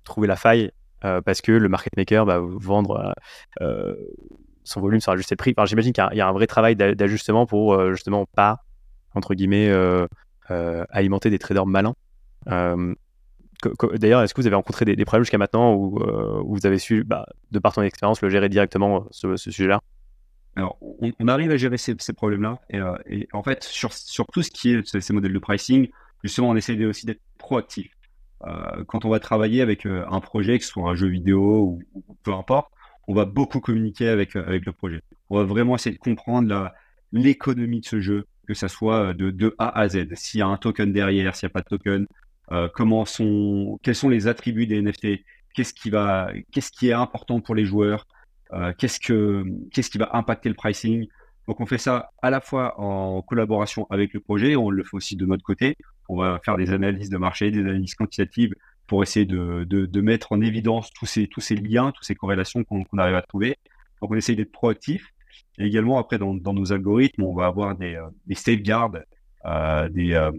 trouvé la faille parce que le market maker va vendre son volume sur ajuster le prix. J'imagine qu'il y, a un vrai travail d'ajustement pour justement pas, entre guillemets, alimenter des traders malins. D'ailleurs, est-ce que vous avez rencontré des, problèmes jusqu'à maintenant où, vous avez su, bah, de par ton expérience, le gérer directement, ce, sujet-là? Alors, on, arrive à gérer ces, problèmes-là. Et, en fait, sur, sur, tout ce qui est ces modèles de pricing, justement, on essaie aussi d'être proactif. quand on va travailler avec un projet, que ce soit un jeu vidéo ou, peu importe, on va beaucoup communiquer avec, avec le projet. On va vraiment essayer de comprendre l'économie de ce jeu, que ça soit de, de A à Z. S'il y a un token derrière, s'il n'y a pas de token, euh, quels sont les attributs des NFT, qu'est-ce qui va, qui est important pour les joueurs, euh, qu'est-ce que, qu'est-ce qui va impacter le pricing. Donc on fait ça à la fois en collaboration avec le projet, on le fait aussi de notre côté. On va faire des analyses de marché, des analyses quantitatives pour essayer de, de, mettre en évidence tous ces, tous ces liens, toutes ces corrélations qu'on arrive à trouver. Donc on essaye d'être proactif. Et également, après, dans, dans, nos algorithmes, on va avoir des, euh, des safeguards euh, euh,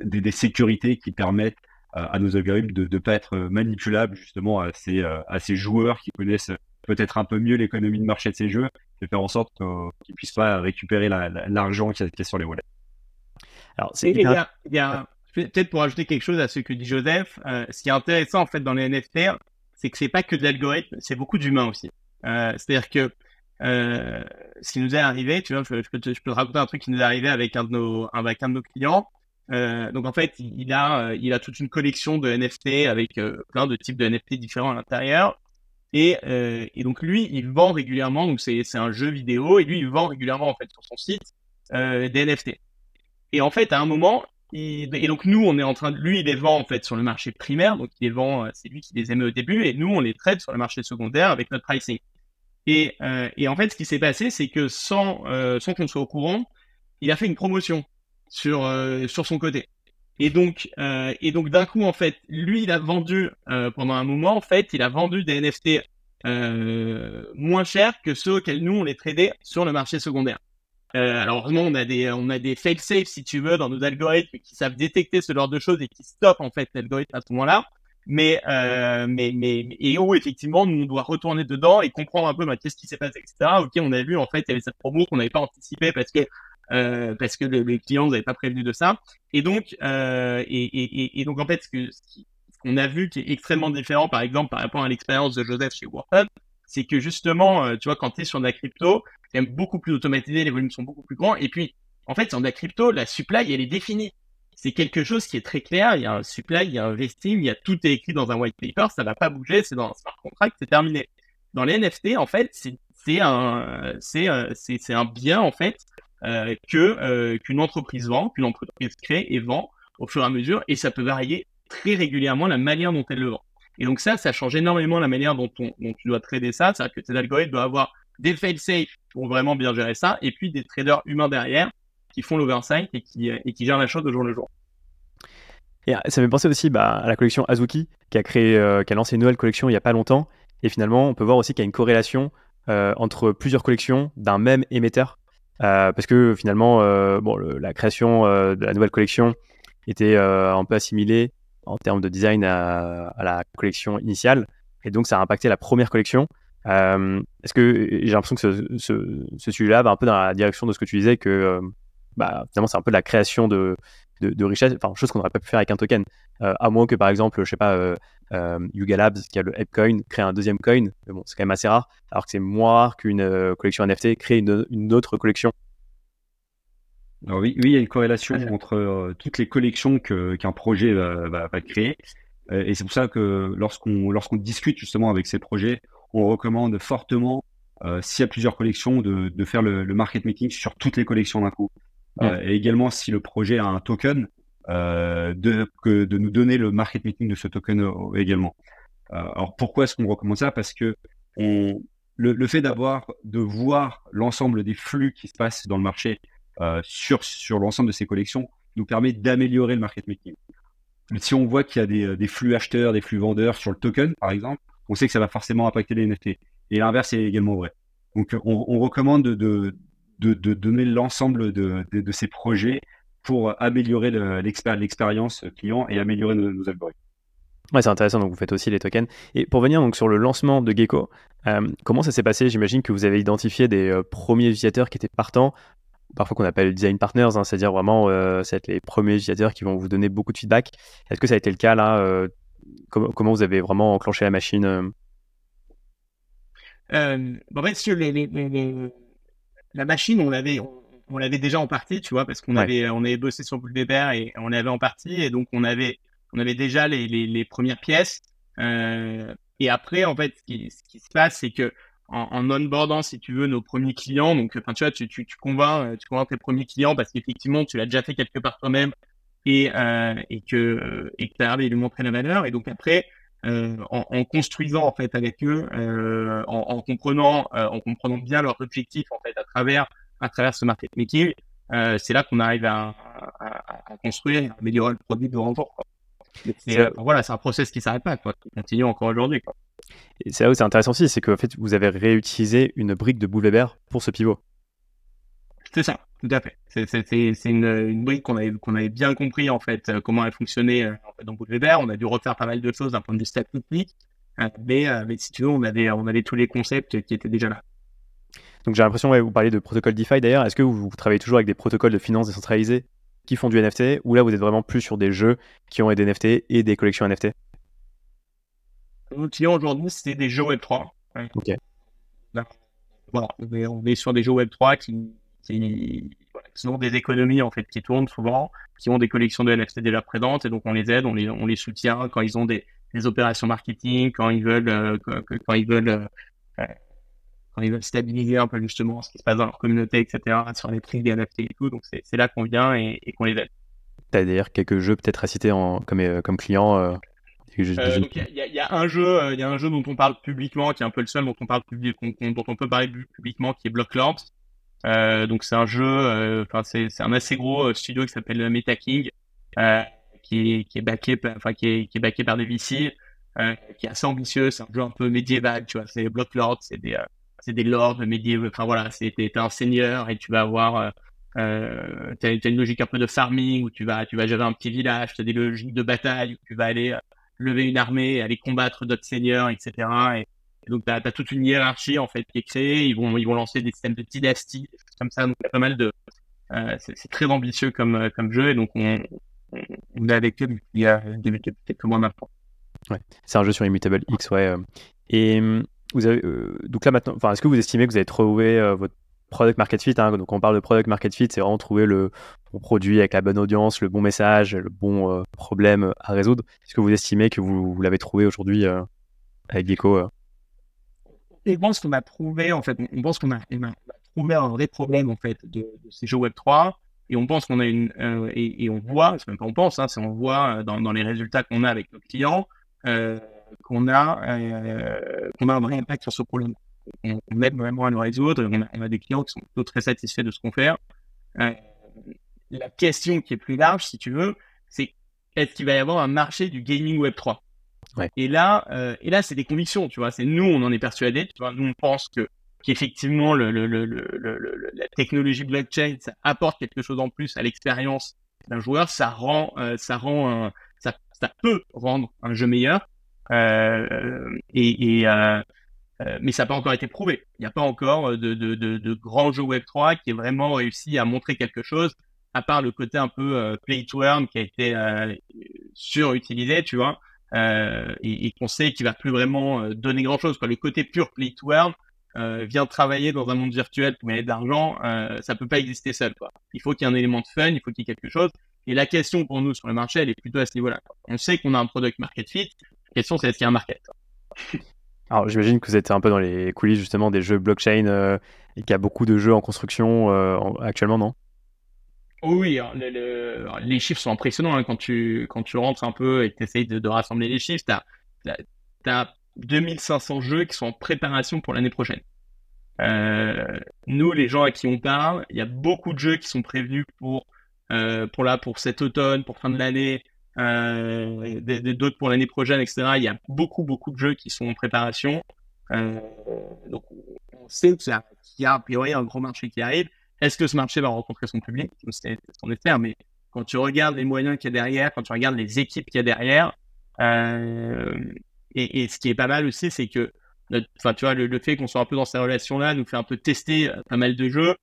des, des, sécurités qui permettent euh, à nos algorithmes de ne pas être manipulables justement à ces, à ces joueurs qui connaissent peut-être un peu mieux l'économie de marché de ces jeux et faire en sorte qu'ils ne puissent pas récupérer l'argent qui, est sur les wallets. Alors, c'est il y a, peut-être pour ajouter quelque chose à ce que dit Joseph, ce qui est intéressant en fait dans les NFT, c'est que c'est pas que de l'algorithme, c'est beaucoup d'humains aussi. C'est-à-dire que euh, ce qui nous est arrivé, tu vois, je, peux te, raconter un truc qui nous est arrivé avec un de nos, un de nos clients. Euh, donc en fait, il a, euh, il a toute une collection de NFT avec euh, plein de types de NFT différents à l'intérieur. Et, euh, et, donc lui, il vend régulièrement. Donc c'est un jeu vidéo et lui, il vend régulièrement en fait sur son site des NFT. Et en fait, à un moment, et donc nous, on est en train de, lui, il les vend en fait sur le marché primaire. Donc il les vend, c'est lui qui les aimait au début, et nous, on les traite sur le marché secondaire avec notre pricing. Et, euh, et en fait, ce qui s'est passé, c'est que sans, euh, sans qu'on soit au courant, il a fait une promotion sur, euh, sur son côté. Et donc, euh, et donc d'un coup, en fait, lui, il a vendu euh, pendant un moment, en fait, il a vendu des NFT moins chers que ceux auxquels nous on les tradait sur le marché secondaire. Alors vraiment, on a des, on a des fail safe si tu veux dans nos algorithmes qui savent détecter ce genre de choses et qui stoppent en fait l'algorithme à ce moment-là mais, euh, mais, mais, et où effectivement, nous, on doit retourner dedans et comprendre un peu bah, qu'est-ce qui s'est passé, etc. Ok, on a vu, en fait, il y avait cette promo qu'on n'avait pas anticipé parce que, euh, parce que les, clients n'avaient pas prévenu de ça. Et donc, euh, et, et, et, donc, en fait, ce que, ce qu'on a vu qui est extrêmement différent, par exemple, par rapport à l'expérience de Joseph chez Warhub, c'est que justement, euh, tu vois, quand tu es sur de la crypto, c'est beaucoup plus automatisé, les volumes sont beaucoup plus grands. Et puis, en fait, sur de la crypto, la supply, elle est définie c'est quelque chose qui est très clair. Il y a un supply, il y a un vesting, il y a tout est écrit dans un white paper, ça va pas bouger, c'est dans un smart contract, c'est terminé. Dans les NFT, en fait, c'est un, c'est euh, c'est un bien en fait euh, que qu'une entreprise vend, qu'une entreprise crée et vend au fur et à mesure, et ça peut varier très régulièrement la manière dont elle le vend. Et donc ça, ça change énormément la manière dont, on, tu dois trader ça. C'est-à-dire que tes algorithmes doivent avoir des fail-safe pour vraiment bien gérer ça, et puis des traders humains derrière qui font l'oversight et qui, gèrent la chose de jour le jour. Et euh, ça me fait penser aussi bah, à la collection Azuki, qui a créé, euh, qui a lancé une nouvelle collection il n'y a pas longtemps. Et finalement, on peut voir aussi qu'il y a une corrélation euh, entre plusieurs collections d'un même émetteur. parce que finalement, bon, la création de la nouvelle collection était un peu assimilée en termes de design à, la collection initiale. Et donc, ça a impacté la première collection. Est-ce que j'ai l'impression que ce, sujet-là va un peu dans la direction de ce que tu disais, que bah, finalement, c'est un peu la création de, de, richesse, enfin, chose qu'on n'aurait pas pu faire avec un token. Euh, à moins que, par exemple, je sais pas, euh, euh, Yuga Labs, qui a le Coin, crée un deuxième coin. Mais bon, c'est quand même assez rare. Alors que c'est moins rare qu'une collection NFT crée une, autre collection. Alors oui, oui, il y a une corrélation entre toutes les collections qu'un projet va, créer. et c'est pour ça que lorsqu'on lorsqu'on discute justement avec ces projets, on recommande fortement, s'il y a plusieurs collections, de, de faire le, le market making sur toutes les collections d'un coup. Euh, et également, si le projet a un token, euh, de, que, de nous donner le market making de ce token euh, également. alors pourquoi est-ce qu'on recommande ça? Parce que on, le, le, fait d'avoir, de voir l'ensemble des flux qui se passent dans le marché euh, sur, sur l'ensemble de ces collections nous permet d'améliorer le market making. si on voit qu'il y a des, des, flux acheteurs, des flux vendeurs sur le token, par exemple, on sait que ça va forcément impacter les NFT. Et l'inverse est également vrai. Donc, on, recommande de, de, de, donner l'ensemble de, de, ces projets pour améliorer l'expérience client et améliorer nos, algorithmes. Ouais, c'est intéressant. Donc, vous faites aussi les tokens. Et pour venir donc sur le lancement de Gecko, euh, comment ça s'est passé? J'imagine que vous avez identifié des euh, premiers utilisateurs qui étaient partants, parfois qu'on appelle design partners, hein, c'est-à-dire vraiment euh, c'est les premiers utilisateurs qui vont vous donner beaucoup de feedback. Est-ce que ça a été le cas là euh, comment, vous avez vraiment enclenché la machine euh? En fait, sur les, les, la machine, on l'avait, on, l'avait déjà en partie, tu vois, parce qu'on avait, on avait bossé sur Boulevard et on l'avait en partie, et donc on avait, on avait déjà les, les, premières pièces. et après, en fait, ce qui, ce qui se passe, c'est que en, onboardant, si tu veux, nos premiers clients. Donc, enfin, tu vois, tu, tu, tu convaincs, euh, tu convaincs tes premiers clients parce qu'effectivement, tu l'as déjà fait quelque part toi-même et, euh, et que euh, et tu as envie de lui montrer la valeur. Et donc après, euh, en, en, construisant en fait avec eux, euh, en, en, comprenant, en comprenant bien leurs objectifs en fait à travers à travers ce market making, c'est là qu'on arrive à, à, à, construire et à améliorer le produit de renfort. Voilà, c'est un process qui s'arrête pas, quoi, qui continue encore aujourd'hui. C'est là où c'est intéressant aussi, c'est que fait, vous avez réutilisé une brique de Boulevard pour ce pivot. C'est ça, tout à fait. C'est une, une, brique qu'on avait, bien compris en fait euh, comment elle fonctionnait euh, en fait, dans Boulevard. On a dû refaire pas mal de choses d'un point de vue statistique, euh, mais, mais si tu veux, on avait, on avait tous les concepts qui étaient déjà là. Donc j'ai l'impression, ouais, vous parlez de protocole DeFi d'ailleurs. Est-ce que vous, travaillez toujours avec des protocoles de finance décentralisés qui font du NFT, ou là vous êtes vraiment plus sur des jeux qui ont des NFT et des collections NFT nos clients aujourd'hui, c'est des jeux Web3. Ok. Voilà, on est sur des jeux Web3 qui, qui, ont des économies en fait qui tournent souvent, qui ont des collections de NFT déjà présentes et donc on les aide, on les, on les soutient quand ils ont des, des opérations marketing, quand ils veulent, euh, quand, ils veulent, euh, quand ils veulent stabiliser un peu justement ce qui se passe dans leur communauté, etc. sur les prix des NFT et tout. Donc c'est là qu'on vient et, et qu'on les aide. Tu as d'ailleurs quelques jeux peut-être à citer en, comme, euh, comme client euh, il y, a un jeu, il y a un jeu dont on parle publiquement, qui est un peu le seul dont on parle dont on peut parler publiquement, qui est Blocklords. Euh, donc c'est un jeu, euh, enfin c'est un assez gros studio qui s'appelle MetaKing, qui est qui est backé, enfin qui est qui est backé par des VC, qui est assez ambitieux. C'est un jeu un peu médiéval, tu vois. C'est Blocklords, c'est des c'est des lords médiévaux. Enfin voilà, c'est un seigneur et tu vas avoir euh, t'as une logique un peu de farming où tu vas tu vas gérer un petit village, t'as des logiques de bataille où tu vas aller lever une armée, aller combattre d'autres seigneurs, etc. Et, donc, tu as, toute une hiérarchie, en fait, qui est créée. Ils vont, ils vont lancer des systèmes de dynastie, comme ça. Donc, y pas mal de... Euh, c'est très ambitieux comme, euh, comme jeu. Et donc, on, on est avec eux il y a quelques mois maintenant. Ouais, c'est un jeu sur Immutable X, ouais. Euh. Et avez, donc là maintenant, est-ce que vous estimez que vous avez trouvé votre product market fit. Hein, donc on parle de product market fit, c'est vraiment trouver le bon produit avec la bonne audience, le bon message, le bon euh, problème à résoudre? Est-ce que vous estimez que vous, l'avez trouvé aujourd'hui euh, avec Gecko euh? Je pense qu'on a trouvé, en fait, on pense qu'on a, trouvé un vrai problème en fait de, ces jeux Web 3 et on pense qu'on a une et, on voit, c'est même pas on pense, hein, c'est on voit dans les résultats qu'on a avec nos clients qu'on a qu'on a un vrai impact sur ce problème on, on, aide vraiment à nous résoudre. On a, on a, des clients qui sont plutôt très satisfaits de ce qu'on fait. Euh, la question qui est plus large, si tu veux, c'est est-ce qu'il va y avoir un marché du gaming Web 3 ouais. Et là, euh, et là, c'est des convictions, tu vois. C'est nous, on en est persuadés. Tu vois, nous, on pense que qu'effectivement, le, le, le, le, la technologie blockchain, ça apporte quelque chose en plus à l'expérience d'un joueur. Ça rend, euh, ça rend, un, ça, ça peut rendre un jeu meilleur. Euh, euh, euh, mais ça n'a pas encore été prouvé. Il n'y a pas encore euh, de, grands jeux Web3 qui ait vraiment réussi à montrer quelque chose, à part le côté un peu euh, play to earn qui a été euh, surutilisé, tu vois, euh, et, qu'on sait qu'il va plus vraiment donner grand-chose. Le côté pur play to earn vient travailler dans un monde virtuel pour gagner de l'argent, ça peut pas exister seul. Quoi. Il faut qu'il y ait un élément de fun, il faut qu'il y ait quelque chose. Et la question pour nous sur le marché, elle est plutôt à ce niveau-là. On sait qu'on a un product market fit. La question, c'est est-ce qu'il y a un market? Alors j'imagine que vous êtes un peu dans les coulisses justement des jeux blockchain euh, et qu'il y a beaucoup de jeux en construction euh, actuellement, non? Oui, les chiffres sont impressionnants hein. quand, tu, quand tu rentres un peu et que tu essayes de, rassembler les chiffres. Tu as, 2500 jeux qui sont en préparation pour l'année prochaine. Euh, nous, les gens à qui on parle, il y a beaucoup de jeux qui sont prévus pour, pour là, pour cet automne, pour fin de l'année, d'autres pour l'année prochaine, etc. Il y a beaucoup, beaucoup de jeux qui sont en préparation. donc, on sait qu'il y a a priori un gros marché qui arrive. Est-ce que ce marché va rencontrer son public? C'est ce qu'on espère, mais quand tu regardes les moyens qu'il y a derrière, quand tu regardes les équipes qu'il y a derrière, et, et, ce qui est pas mal aussi, c'est que enfin, tu vois, le, fait qu'on soit un peu dans ces relations-là nous fait un peu tester euh, pas mal de jeux.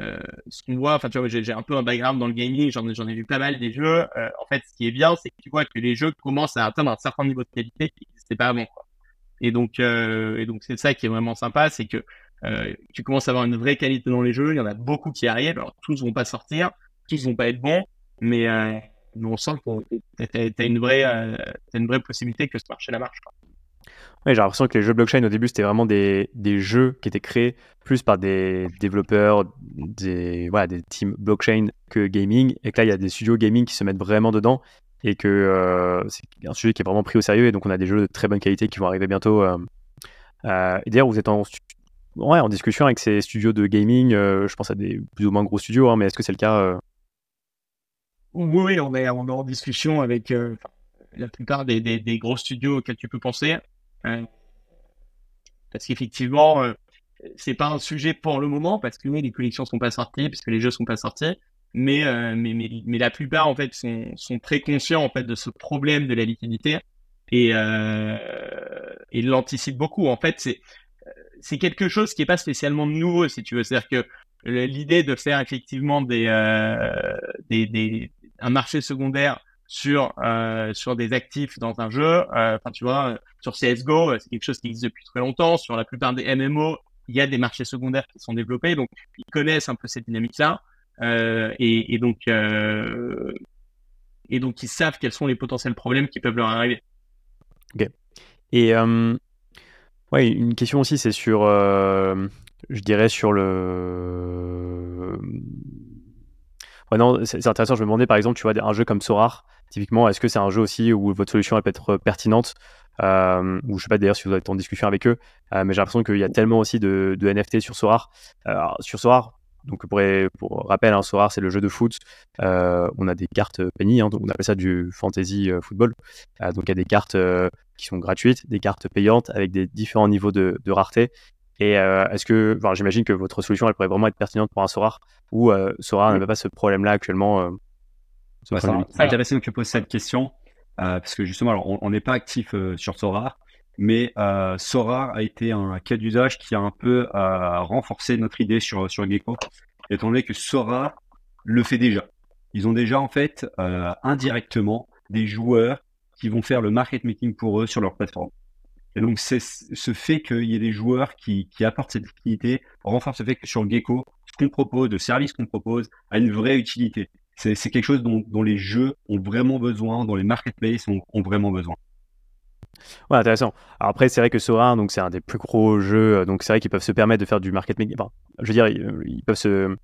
Euh, ce qu'on voit, enfin, tu vois, j'ai un peu un background dans le gaming, j'en ai vu pas mal des jeux. Euh, en fait, ce qui est bien, c'est que tu vois que les jeux commencent à atteindre un certain niveau de qualité qui n'existait pas avant. Quoi. Et donc, c'est ça qui est vraiment sympa, c'est que tu commences à avoir une vraie qualité dans les jeux. Il y en a beaucoup qui arrivent. Alors, tous vont pas sortir, tous vont pas être bons, mais, on sent que tu as, une vraie, une vraie possibilité que ce marché la marche. Ouais, j'ai l'impression que les jeux blockchain au début c'était vraiment des, des, jeux qui étaient créés plus par des développeurs, des, voilà, des teams blockchain que gaming, et que là il y a des studios gaming qui se mettent vraiment dedans et que euh, c'est un sujet qui est vraiment pris au sérieux et donc on a des jeux de très bonne qualité qui vont arriver bientôt. Euh, euh, et d'ailleurs vous êtes en, ouais, en discussion avec ces studios de gaming, je pense à des plus ou moins gros studios, hein, mais est-ce que c'est le cas Oui, on est, on est en discussion avec la plupart des, des, des, gros studios auxquels tu peux penser. Hein. Parce qu'effectivement, euh, c'est pas un sujet pour le moment parce que les collections sont pas sorties, parce que les jeux sont pas sortis. Mais, euh, mais, mais, mais, la plupart en fait sont, sont, très conscients en fait de ce problème de la liquidité et, euh, et l'anticipent beaucoup. En fait, c'est quelque chose qui est pas spécialement nouveau si tu veux. C'est-à-dire que l'idée de faire effectivement des, euh, des, des, un marché secondaire sur euh, sur des actifs dans un jeu. Euh, enfin, tu vois, sur CS:GO, euh, c'est quelque chose qui existe depuis très longtemps. Sur la plupart des MMO, il y a des marchés secondaires qui sont développés, donc ils connaissent un peu cette dynamique-là, et, et, donc et donc ils savent quels sont les potentiels problèmes qui peuvent leur arriver. Ok. Et ouais, une question aussi, c'est sur, je dirais sur le Non, c'est intéressant. Je me demandais par exemple, tu vois, un jeu comme Sorar, typiquement, est-ce que c'est un jeu aussi où votre solution peut être pertinente euh, ou je sais pas d'ailleurs si vous êtes en discussion avec eux, euh, mais j'ai l'impression qu'il y a tellement aussi de, NFT sur Sorar. Sur Sorar, donc pour, rappel, hein, Sorar c'est le jeu de foot. Euh, on a des cartes Penny, hein, on appelle ça du fantasy football. donc il y a des cartes qui sont gratuites, des cartes payantes avec des différents niveaux de rareté. Et euh, est-ce que, enfin, j'imagine que votre solution, elle pourrait vraiment être pertinente pour un Sorar ou euh, Sorar n'a pas ce problème-là actuellement euh, C'est intéressant que tu poses cette question parce que justement, on n'est pas actif sur Sorar, mais Sorar a été un cas d'usage qui a un peu renforcé notre idée sur, sur Gecko, étant donné que Sorar le fait déjà. Ils ont déjà en fait indirectement des joueurs qui vont faire le market making pour eux sur leur plateforme. Et donc, c'est ce fait qu'il y ait des joueurs qui, qui apportent cette liquidité renforce le fait que sur Gecko, ce qu'on propose, le service qu'on propose, a une vraie utilité. C'est quelque chose dont, les jeux ont vraiment besoin, dont les marketplaces ont, vraiment besoin. Ouais, intéressant. Alors après, c'est vrai que Sora, donc c'est un des plus gros jeux, euh, donc c'est vrai qu'ils peuvent se permettre de faire du market making. Je veux dire, ils, peuvent se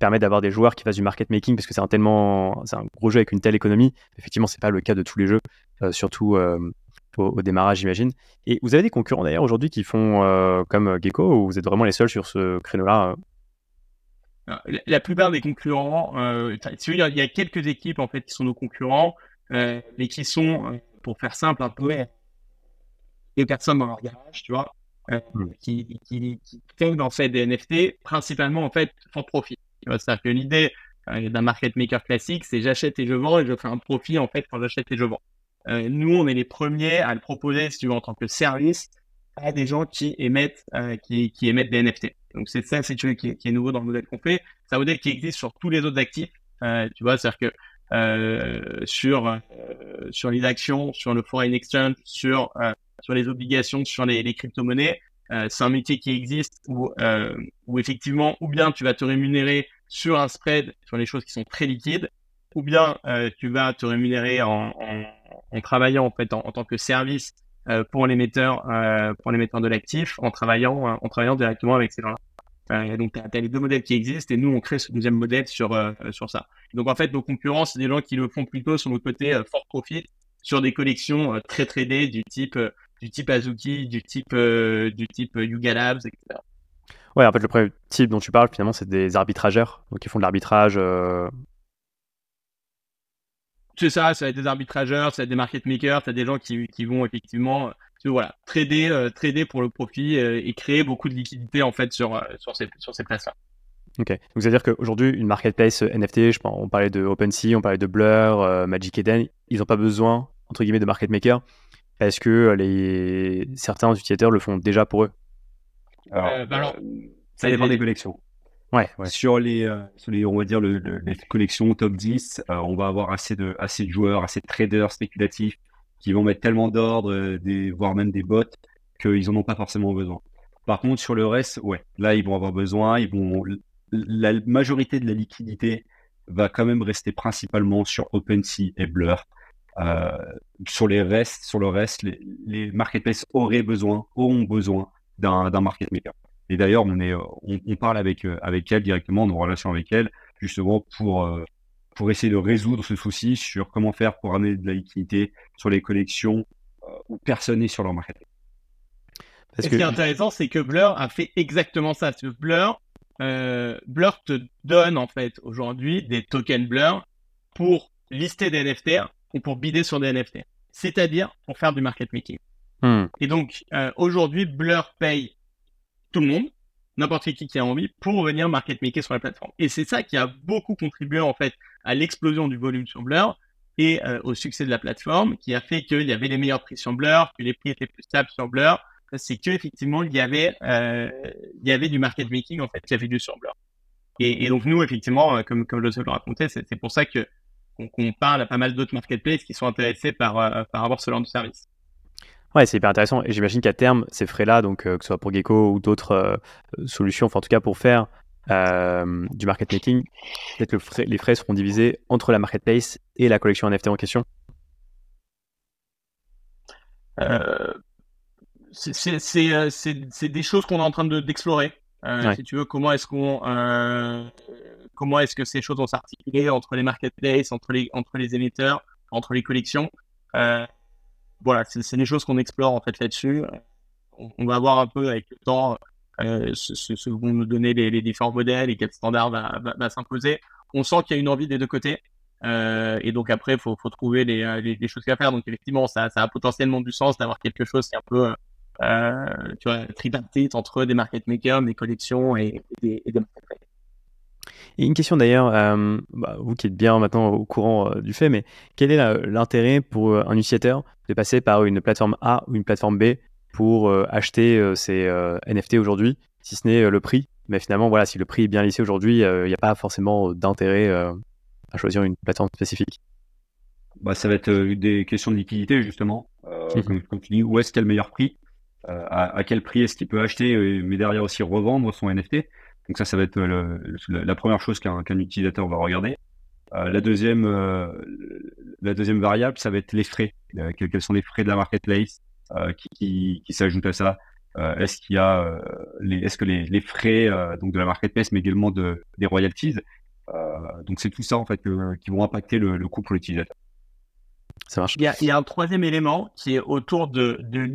permettre d'avoir des joueurs qui fassent du market making parce que c'est un tellement, c'est un gros jeu avec une telle économie. Effectivement, c'est pas le cas de tous les jeux, euh, surtout. Euh, au, démarrage, j'imagine. Et vous avez des concurrents d'ailleurs aujourd'hui qui font euh, comme Gecko ou vous êtes vraiment les seuls sur ce créneau-là euh? la, plupart des concurrents, euh, il y a quelques équipes en fait qui sont nos concurrents, mais qui sont, pour faire simple, un peu des personnes dans leur garage, tu vois, hmm. qui, qui, qui en fait des NFT, principalement en fait pour profit. C'est-à-dire que l'idée d'un market maker classique, c'est j'achète et je vends et je fais un profit en fait quand j'achète et je vends. Euh, nous, on est les premiers à le proposer, si tu veux, en tant que service à des gens qui émettent, euh, qui, qui, émettent des NFT. Donc, c'est ça, si tu veux, qui, est nouveau dans le modèle qu'on fait. C'est un modèle qui existe sur tous les autres actifs. Euh, tu vois, c'est-à-dire que sur, sur les actions, sur le foreign exchange, sur, sur les obligations, sur les, les crypto-monnaies, c'est un métier qui existe où, où effectivement, ou bien tu vas te rémunérer sur un spread sur les choses qui sont très liquides, ou bien tu vas te rémunérer en, en en travaillant en fait en, tant que service euh, pour l'émetteur euh, pour l'émetteur de l'actif en travaillant euh, en travaillant directement avec ces gens-là. donc tu as, les deux modèles qui existent et nous on crée ce deuxième modèle sur sur ça. Donc en fait nos concurrents c'est des gens qui le font plutôt sur le côté fort profit sur des collections très tradées du type du type Azuki, du type du type Yuga Labs, etc. Ouais, en fait, le premier type dont tu parles, finalement, c'est des arbitrageurs, donc ils font de l'arbitrage C'est ça, ça va être des arbitrageurs, ça va être des market makers, ça des gens qui, qui vont effectivement voilà, trader, trader pour le profit et créer beaucoup de liquidités en fait sur, sur ces, sur ces places-là. Ok. Donc, c'est-à-dire qu'aujourd'hui, une marketplace NFT, je pense, on parlait de OpenSea, on parlait de Blur, Magic Eden, ils n'ont pas besoin, entre guillemets, de market maker parce que les... certains utilisateurs le font déjà pour eux? Alors, bah ça dépend des collections. Ouais, Sur, les, on va dire, le, les collections top 10, on va avoir assez de, assez de joueurs, assez de traders spéculatifs qui vont mettre tellement d'ordre, des, voire même des bots, qu'ils n'en ont pas forcément besoin. Par contre, sur le reste, ouais, là, ils vont avoir besoin, ils vont, la majorité de la liquidité va quand même rester principalement sur OpenSea et Blur. Euh, sur les restes, sur le reste, les, les marketplaces auraient besoin, auront besoin d'un market maker. Et d'ailleurs, on est, on, parle avec euh, avec elle directement, nos relations avec elle, justement pour euh, pour essayer de résoudre ce souci sur comment faire pour amener de la liquidité sur les collections où personne n'est sur leur marketplace. Ce qui est intéressant, c'est que Blur a fait exactement ça. Blur, euh, Blur te donne en fait aujourd'hui des tokens Blur pour lister des NFT ou pour bider sur des NFT, c'est-à-dire pour faire du market making. Hmm. Et donc euh, aujourd'hui, Blur paye tout le monde, n'importe qui qui a envie, pour venir market maker sur la plateforme. Et c'est ça qui a beaucoup contribué en fait à l'explosion du volume sur Blur et euh, au succès de la plateforme, qui a fait qu'il y avait les meilleurs prix sur Blur, que les prix étaient plus stables sur Blur, c'est que effectivement il y avait euh, du market making en fait qui avait du sur Blur. Et, donc nous effectivement, euh, comme comme je le racontais, c'est pour ça que qu'on parle à pas mal d'autres marketplaces qui sont intéressés par par avoir ce genre de service. Ouais, c'est hyper intéressant. Et j'imagine qu'à terme, ces frais-là, donc que ce soit pour Gecko ou d'autres solutions, enfin en tout cas pour faire du market making, peut-être que les frais seront divisés entre la marketplace et la collection NFT en question. Euh, euh, c'est des choses qu'on est en train d'explorer. Euh, Si tu veux, comment est-ce qu'on, euh, comment est-ce que ces choses vont s'articuler entre les marketplaces, entre les, entre les émetteurs, entre les collections. Euh, voilà, c'est des choses qu'on explore en fait là-dessus. On, va voir un peu avec le temps euh, ce, ce, vont nous donner les, différents modèles et quel standard va, va, s'imposer. On sent qu'il y a une envie des deux côtés. Euh, et donc après, il faut, faut, trouver les, les, les choses à faire. Donc effectivement, ça, ça a potentiellement du sens d'avoir quelque chose qui est un peu euh, tu vois, tripartite entre des market makers, des collections et, des, et Et une question d'ailleurs, euh, bah, vous qui êtes bien maintenant au courant euh, du fait, mais quel est l'intérêt pour un utilisateur de passer par une plateforme A ou une plateforme B pour acheter ces NFT aujourd'hui, si ce n'est le prix? Mais finalement, voilà, si le prix est bien lissé aujourd'hui, il n'y a pas forcément d'intérêt à choisir une plateforme spécifique. Bah, ça va être des questions de liquidité justement. Mmh. comme, comme, tu dis, où est-ce qu'il y a le meilleur prix? Euh, à, quel prix est-ce qu'il peut acheter, euh, mais derrière aussi revendre son NFT. Donc ça, ça va être la première chose qu'un utilisateur va regarder. Euh, la deuxième, la deuxième variable, ça va être les frais. quels sont les frais de la marketplace qui, qui, s'ajoutent à ça Est-ce qu'il y a les, est-ce que les, les frais donc de la marketplace, mais également de, des royalties Donc c'est tout ça en fait qui vont impacter le, le coût pour l'utilisateur. Il y, a, un troisième élément qui est autour de, de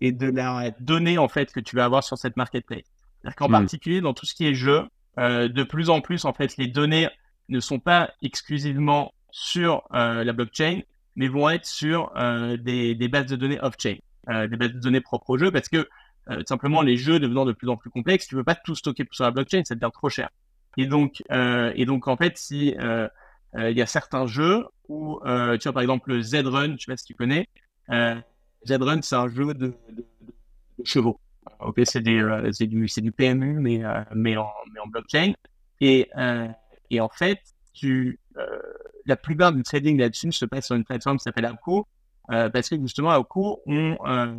et de la donnée en fait que tu vas avoir sur cette marketplace. C'est-à-dire qu'en hmm. particulier dans tout ce qui est jeu, euh, de plus en plus en fait les données ne sont pas exclusivement sur euh, la blockchain, mais vont être sur euh, des, des, bases de données off-chain, des bases de données propres au jeu, parce que simplement les jeux devenant de plus en plus complexes, tu veux pas tout stocker sur la blockchain, ça devient trop cher. Et donc, et donc en fait, si il y a certains jeux où, tu vois, par exemple, Z-Run, je sais pas si tu connais. Z-Run, c'est un jeu de, de, de chevaux. Ok, c'est euh, du, du PMU, mais, euh, mais, en, mais en blockchain. Et, euh, et en fait, tu, la plupart du trading là-dessus se passe sur une plateforme qui s'appelle Apco, parce que justement, Apco, ont,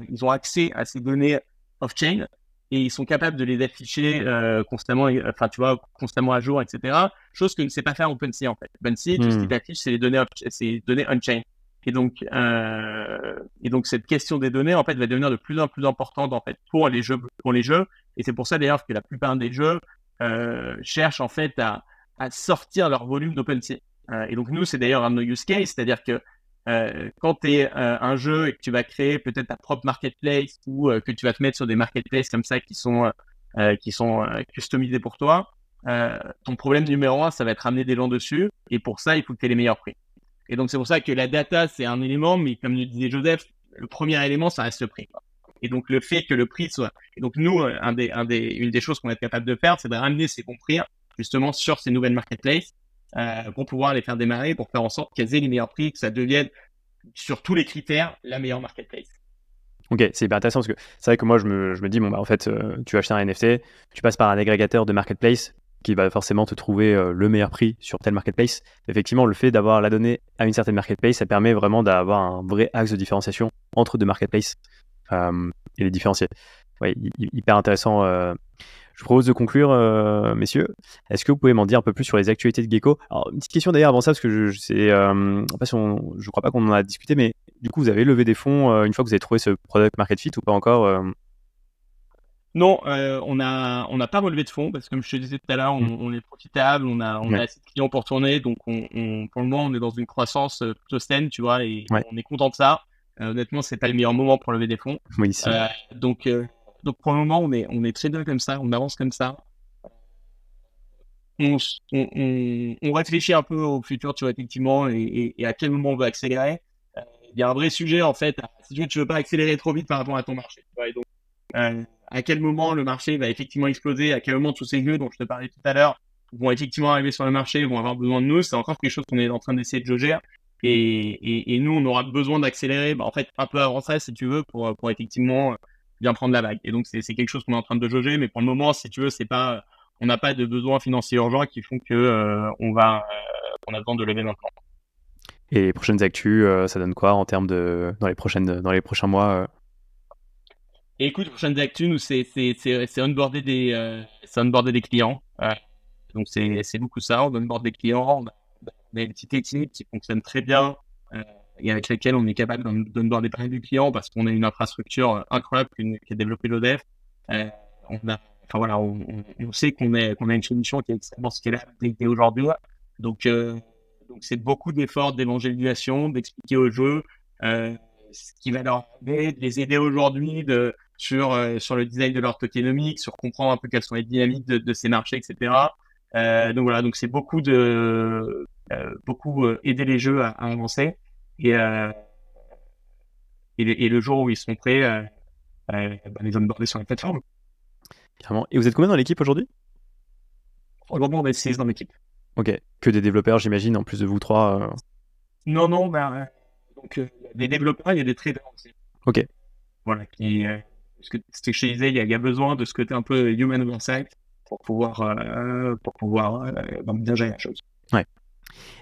ils ont accès à ces données off-chain et ils sont capables de les afficher euh, constamment, enfin tu vois, constamment à jour, etc. Chose que ne sait pas faire OpenSea en fait. OpenSea, tout ce qui t'affiche, hmm. c'est les données, c'est données on-chain. Et donc, euh, et donc cette question des données en fait va devenir de plus en plus importante en fait pour les jeux, pour les jeux. Et c'est pour ça d'ailleurs que la plupart des jeux euh, cherchent en fait à, sortir leur volume d'OpenSea. Euh, et donc nous, c'est d'ailleurs un de nos use case, c'est-à-dire que euh, quand tu es un jeu et que tu vas créer peut-être ta propre marketplace ou que tu vas te mettre sur des marketplaces comme ça qui sont qui sont customisés pour toi, ton problème numéro un, ça va être ramener des gens dessus. Et pour ça, il faut que tu aies les meilleurs prix. Et donc, c'est pour ça que la data, c'est un élément, mais comme le disait Joseph, le premier élément, ça reste le prix. Et donc, le fait que le prix soit. Et donc, nous, une des choses qu'on est capable de faire, c'est de ramener ces bons prix justement sur ces nouvelles marketplaces euh, pour pouvoir les faire démarrer, pour faire en sorte qu'elles aient les meilleurs prix, que ça devienne sur tous les critères la meilleure marketplace. Ok, c'est hyper intéressant parce que c'est vrai que moi je me, je me dis, bon, bah, en fait, euh, tu achètes un NFT, tu passes par un agrégateur de marketplace qui va forcément te trouver euh, le meilleur prix sur telle marketplace. Effectivement, le fait d'avoir la donnée à une certaine marketplace, ça permet vraiment d'avoir un vrai axe de différenciation entre deux marketplaces euh, et les différencier. Ouais, hyper intéressant. Je vous propose de conclure, messieurs. Est-ce que vous pouvez m'en dire un peu plus sur les actualités de Gecko? Alors, une petite question d'ailleurs avant ça, parce que je, pas si je crois pas qu'on en a discuté, mais du coup, vous avez levé des fonds une fois que vous avez trouvé ce product market fit ou pas encore non, euh, on n'a on a pas relevé de fonds parce que comme je te disais tout à l'heure, on, mm. on, est profitable, on a, on a assez de clients pour tourner, donc on, on, pour le moment, on est dans une croissance euh, plutôt saine, tu vois, et on est content de ça. Euh, honnêtement, c'est pas le meilleur moment pour lever des fonds. Oui, euh, donc, donc pour le moment, on est, on est très bien comme ça, on avance comme ça. On, on, réfléchit un peu au futur, tu vois, effectivement, et, et, à quel moment on veut accélérer. Il y a un vrai sujet, en fait. Si tu veux, tu veux pas accélérer trop vite par rapport à ton marché. Tu vois, et donc, à quel moment le marché va effectivement exploser, à quel moment tous ces jeux dont je te parlais tout à l'heure vont effectivement arriver sur le marché, vont avoir besoin de nous, c'est encore quelque chose qu'on est en train d'essayer de jauger. Et, nous, on aura besoin d'accélérer, bah, en fait, un peu avant ça, si tu veux, pour, effectivement bien prendre la vague. Et donc, c'est quelque chose qu'on est en train de jauger, mais pour le moment, si tu veux, c'est pas, on n'a pas de besoins financiers urgents qui font que euh, on va, euh, a besoin de lever maintenant. Et les prochaines actus, euh, ça donne quoi en termes de dans les prochaines, dans les prochains mois et écoute, prochaine actu, nous, c'est, c'est, c'est, onboarder des, euh, onboarder des clients. Euh, donc, c'est, c'est beaucoup ça. On onboard des clients. On a, on a une petite équipe qui fonctionne très bien euh, et avec laquelle on est capable d'onboarder plein de clients parce qu'on a une infrastructure incroyable qui a développé l'ODEF. Euh, on a, enfin voilà, on, on, sait qu'on est, qu'on a une solution qui est extrêmement scalable dès aujourd'hui. Donc, euh, donc c'est beaucoup d'efforts d'évangélisation, d'expliquer aux jeux euh, ce qui va leur aider, de les aider aujourd'hui de sur, euh, sur le design de leur tokenomics, sur comprendre un peu quelles sont les dynamiques de, de ces marchés, etc. Euh, donc voilà, donc c'est beaucoup de euh, beaucoup aider les jeux à, à avancer et, et, et, le jour où ils sont prêts, bah, les onboarder sur la plateforme. Carrément. Et vous êtes combien dans l'équipe aujourd'hui? Aujourd'hui, on est 6 dans l'équipe. Ok. Que des développeurs, j'imagine, en plus de vous trois. Non, non, bah, donc des développeurs, il y a des traders aussi. Ok. Voilà, qui, parce que ce que je disais, il y, a, besoin de ce côté un peu human oversight pour pouvoir, euh, pour pouvoir euh, bien gérer la chose. Ouais.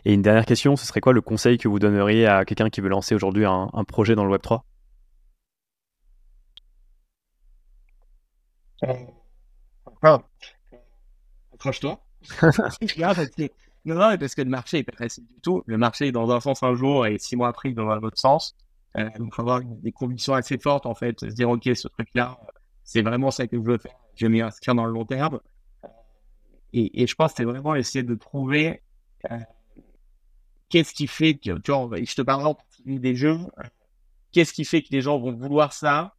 Et une dernière question, ce serait quoi le conseil que vous donneriez à quelqu'un qui veut lancer aujourd'hui un, projet dans le Web 3 euh, Accroche-toi. *laughs* non, non, parce que le marché est pas facile du tout. Le marché est dans un sens un jour et six mois après dans un autre sens. Euh, donc, avoir des convictions assez fortes, en fait, se dire, OK, ce truc-là, c'est vraiment ça que je veux faire, je vais m'y inscrire dans le long terme. Euh, et, et je pense que c'est vraiment essayer de trouver euh, qu'est-ce qui fait que, tu vois, je te parle en particulier des jeux, qu'est-ce qui fait que les gens vont vouloir ça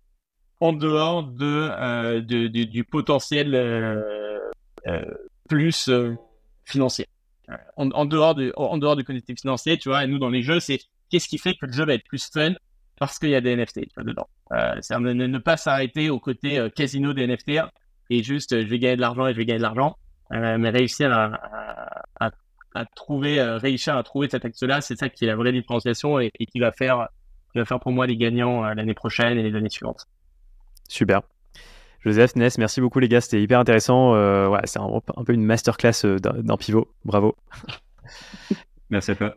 en dehors de, de, du potentiel plus financier. En, dehors de, en dehors du connectif financier, tu vois, et nous, dans les jeux, c'est qu'est-ce qui fait que le jeu va être plus fun parce qu'il y a des NFT dedans. Euh, c'est ne, ne, pas s'arrêter au côté euh, casino des NFT et juste euh, je vais gagner de l'argent et je vais gagner de l'argent, euh, mais réussir à, à, à, trouver, réussir à trouver cet axe-là, c'est ça qui est la vraie différenciation et, et, qui va faire, qui va faire pour moi les gagnants l'année prochaine et les années suivantes. Super. Joseph, Ness, merci beaucoup les gars, c'était hyper intéressant. ouais, c'est un, un, peu une masterclass d'un pivot. Bravo. merci à toi.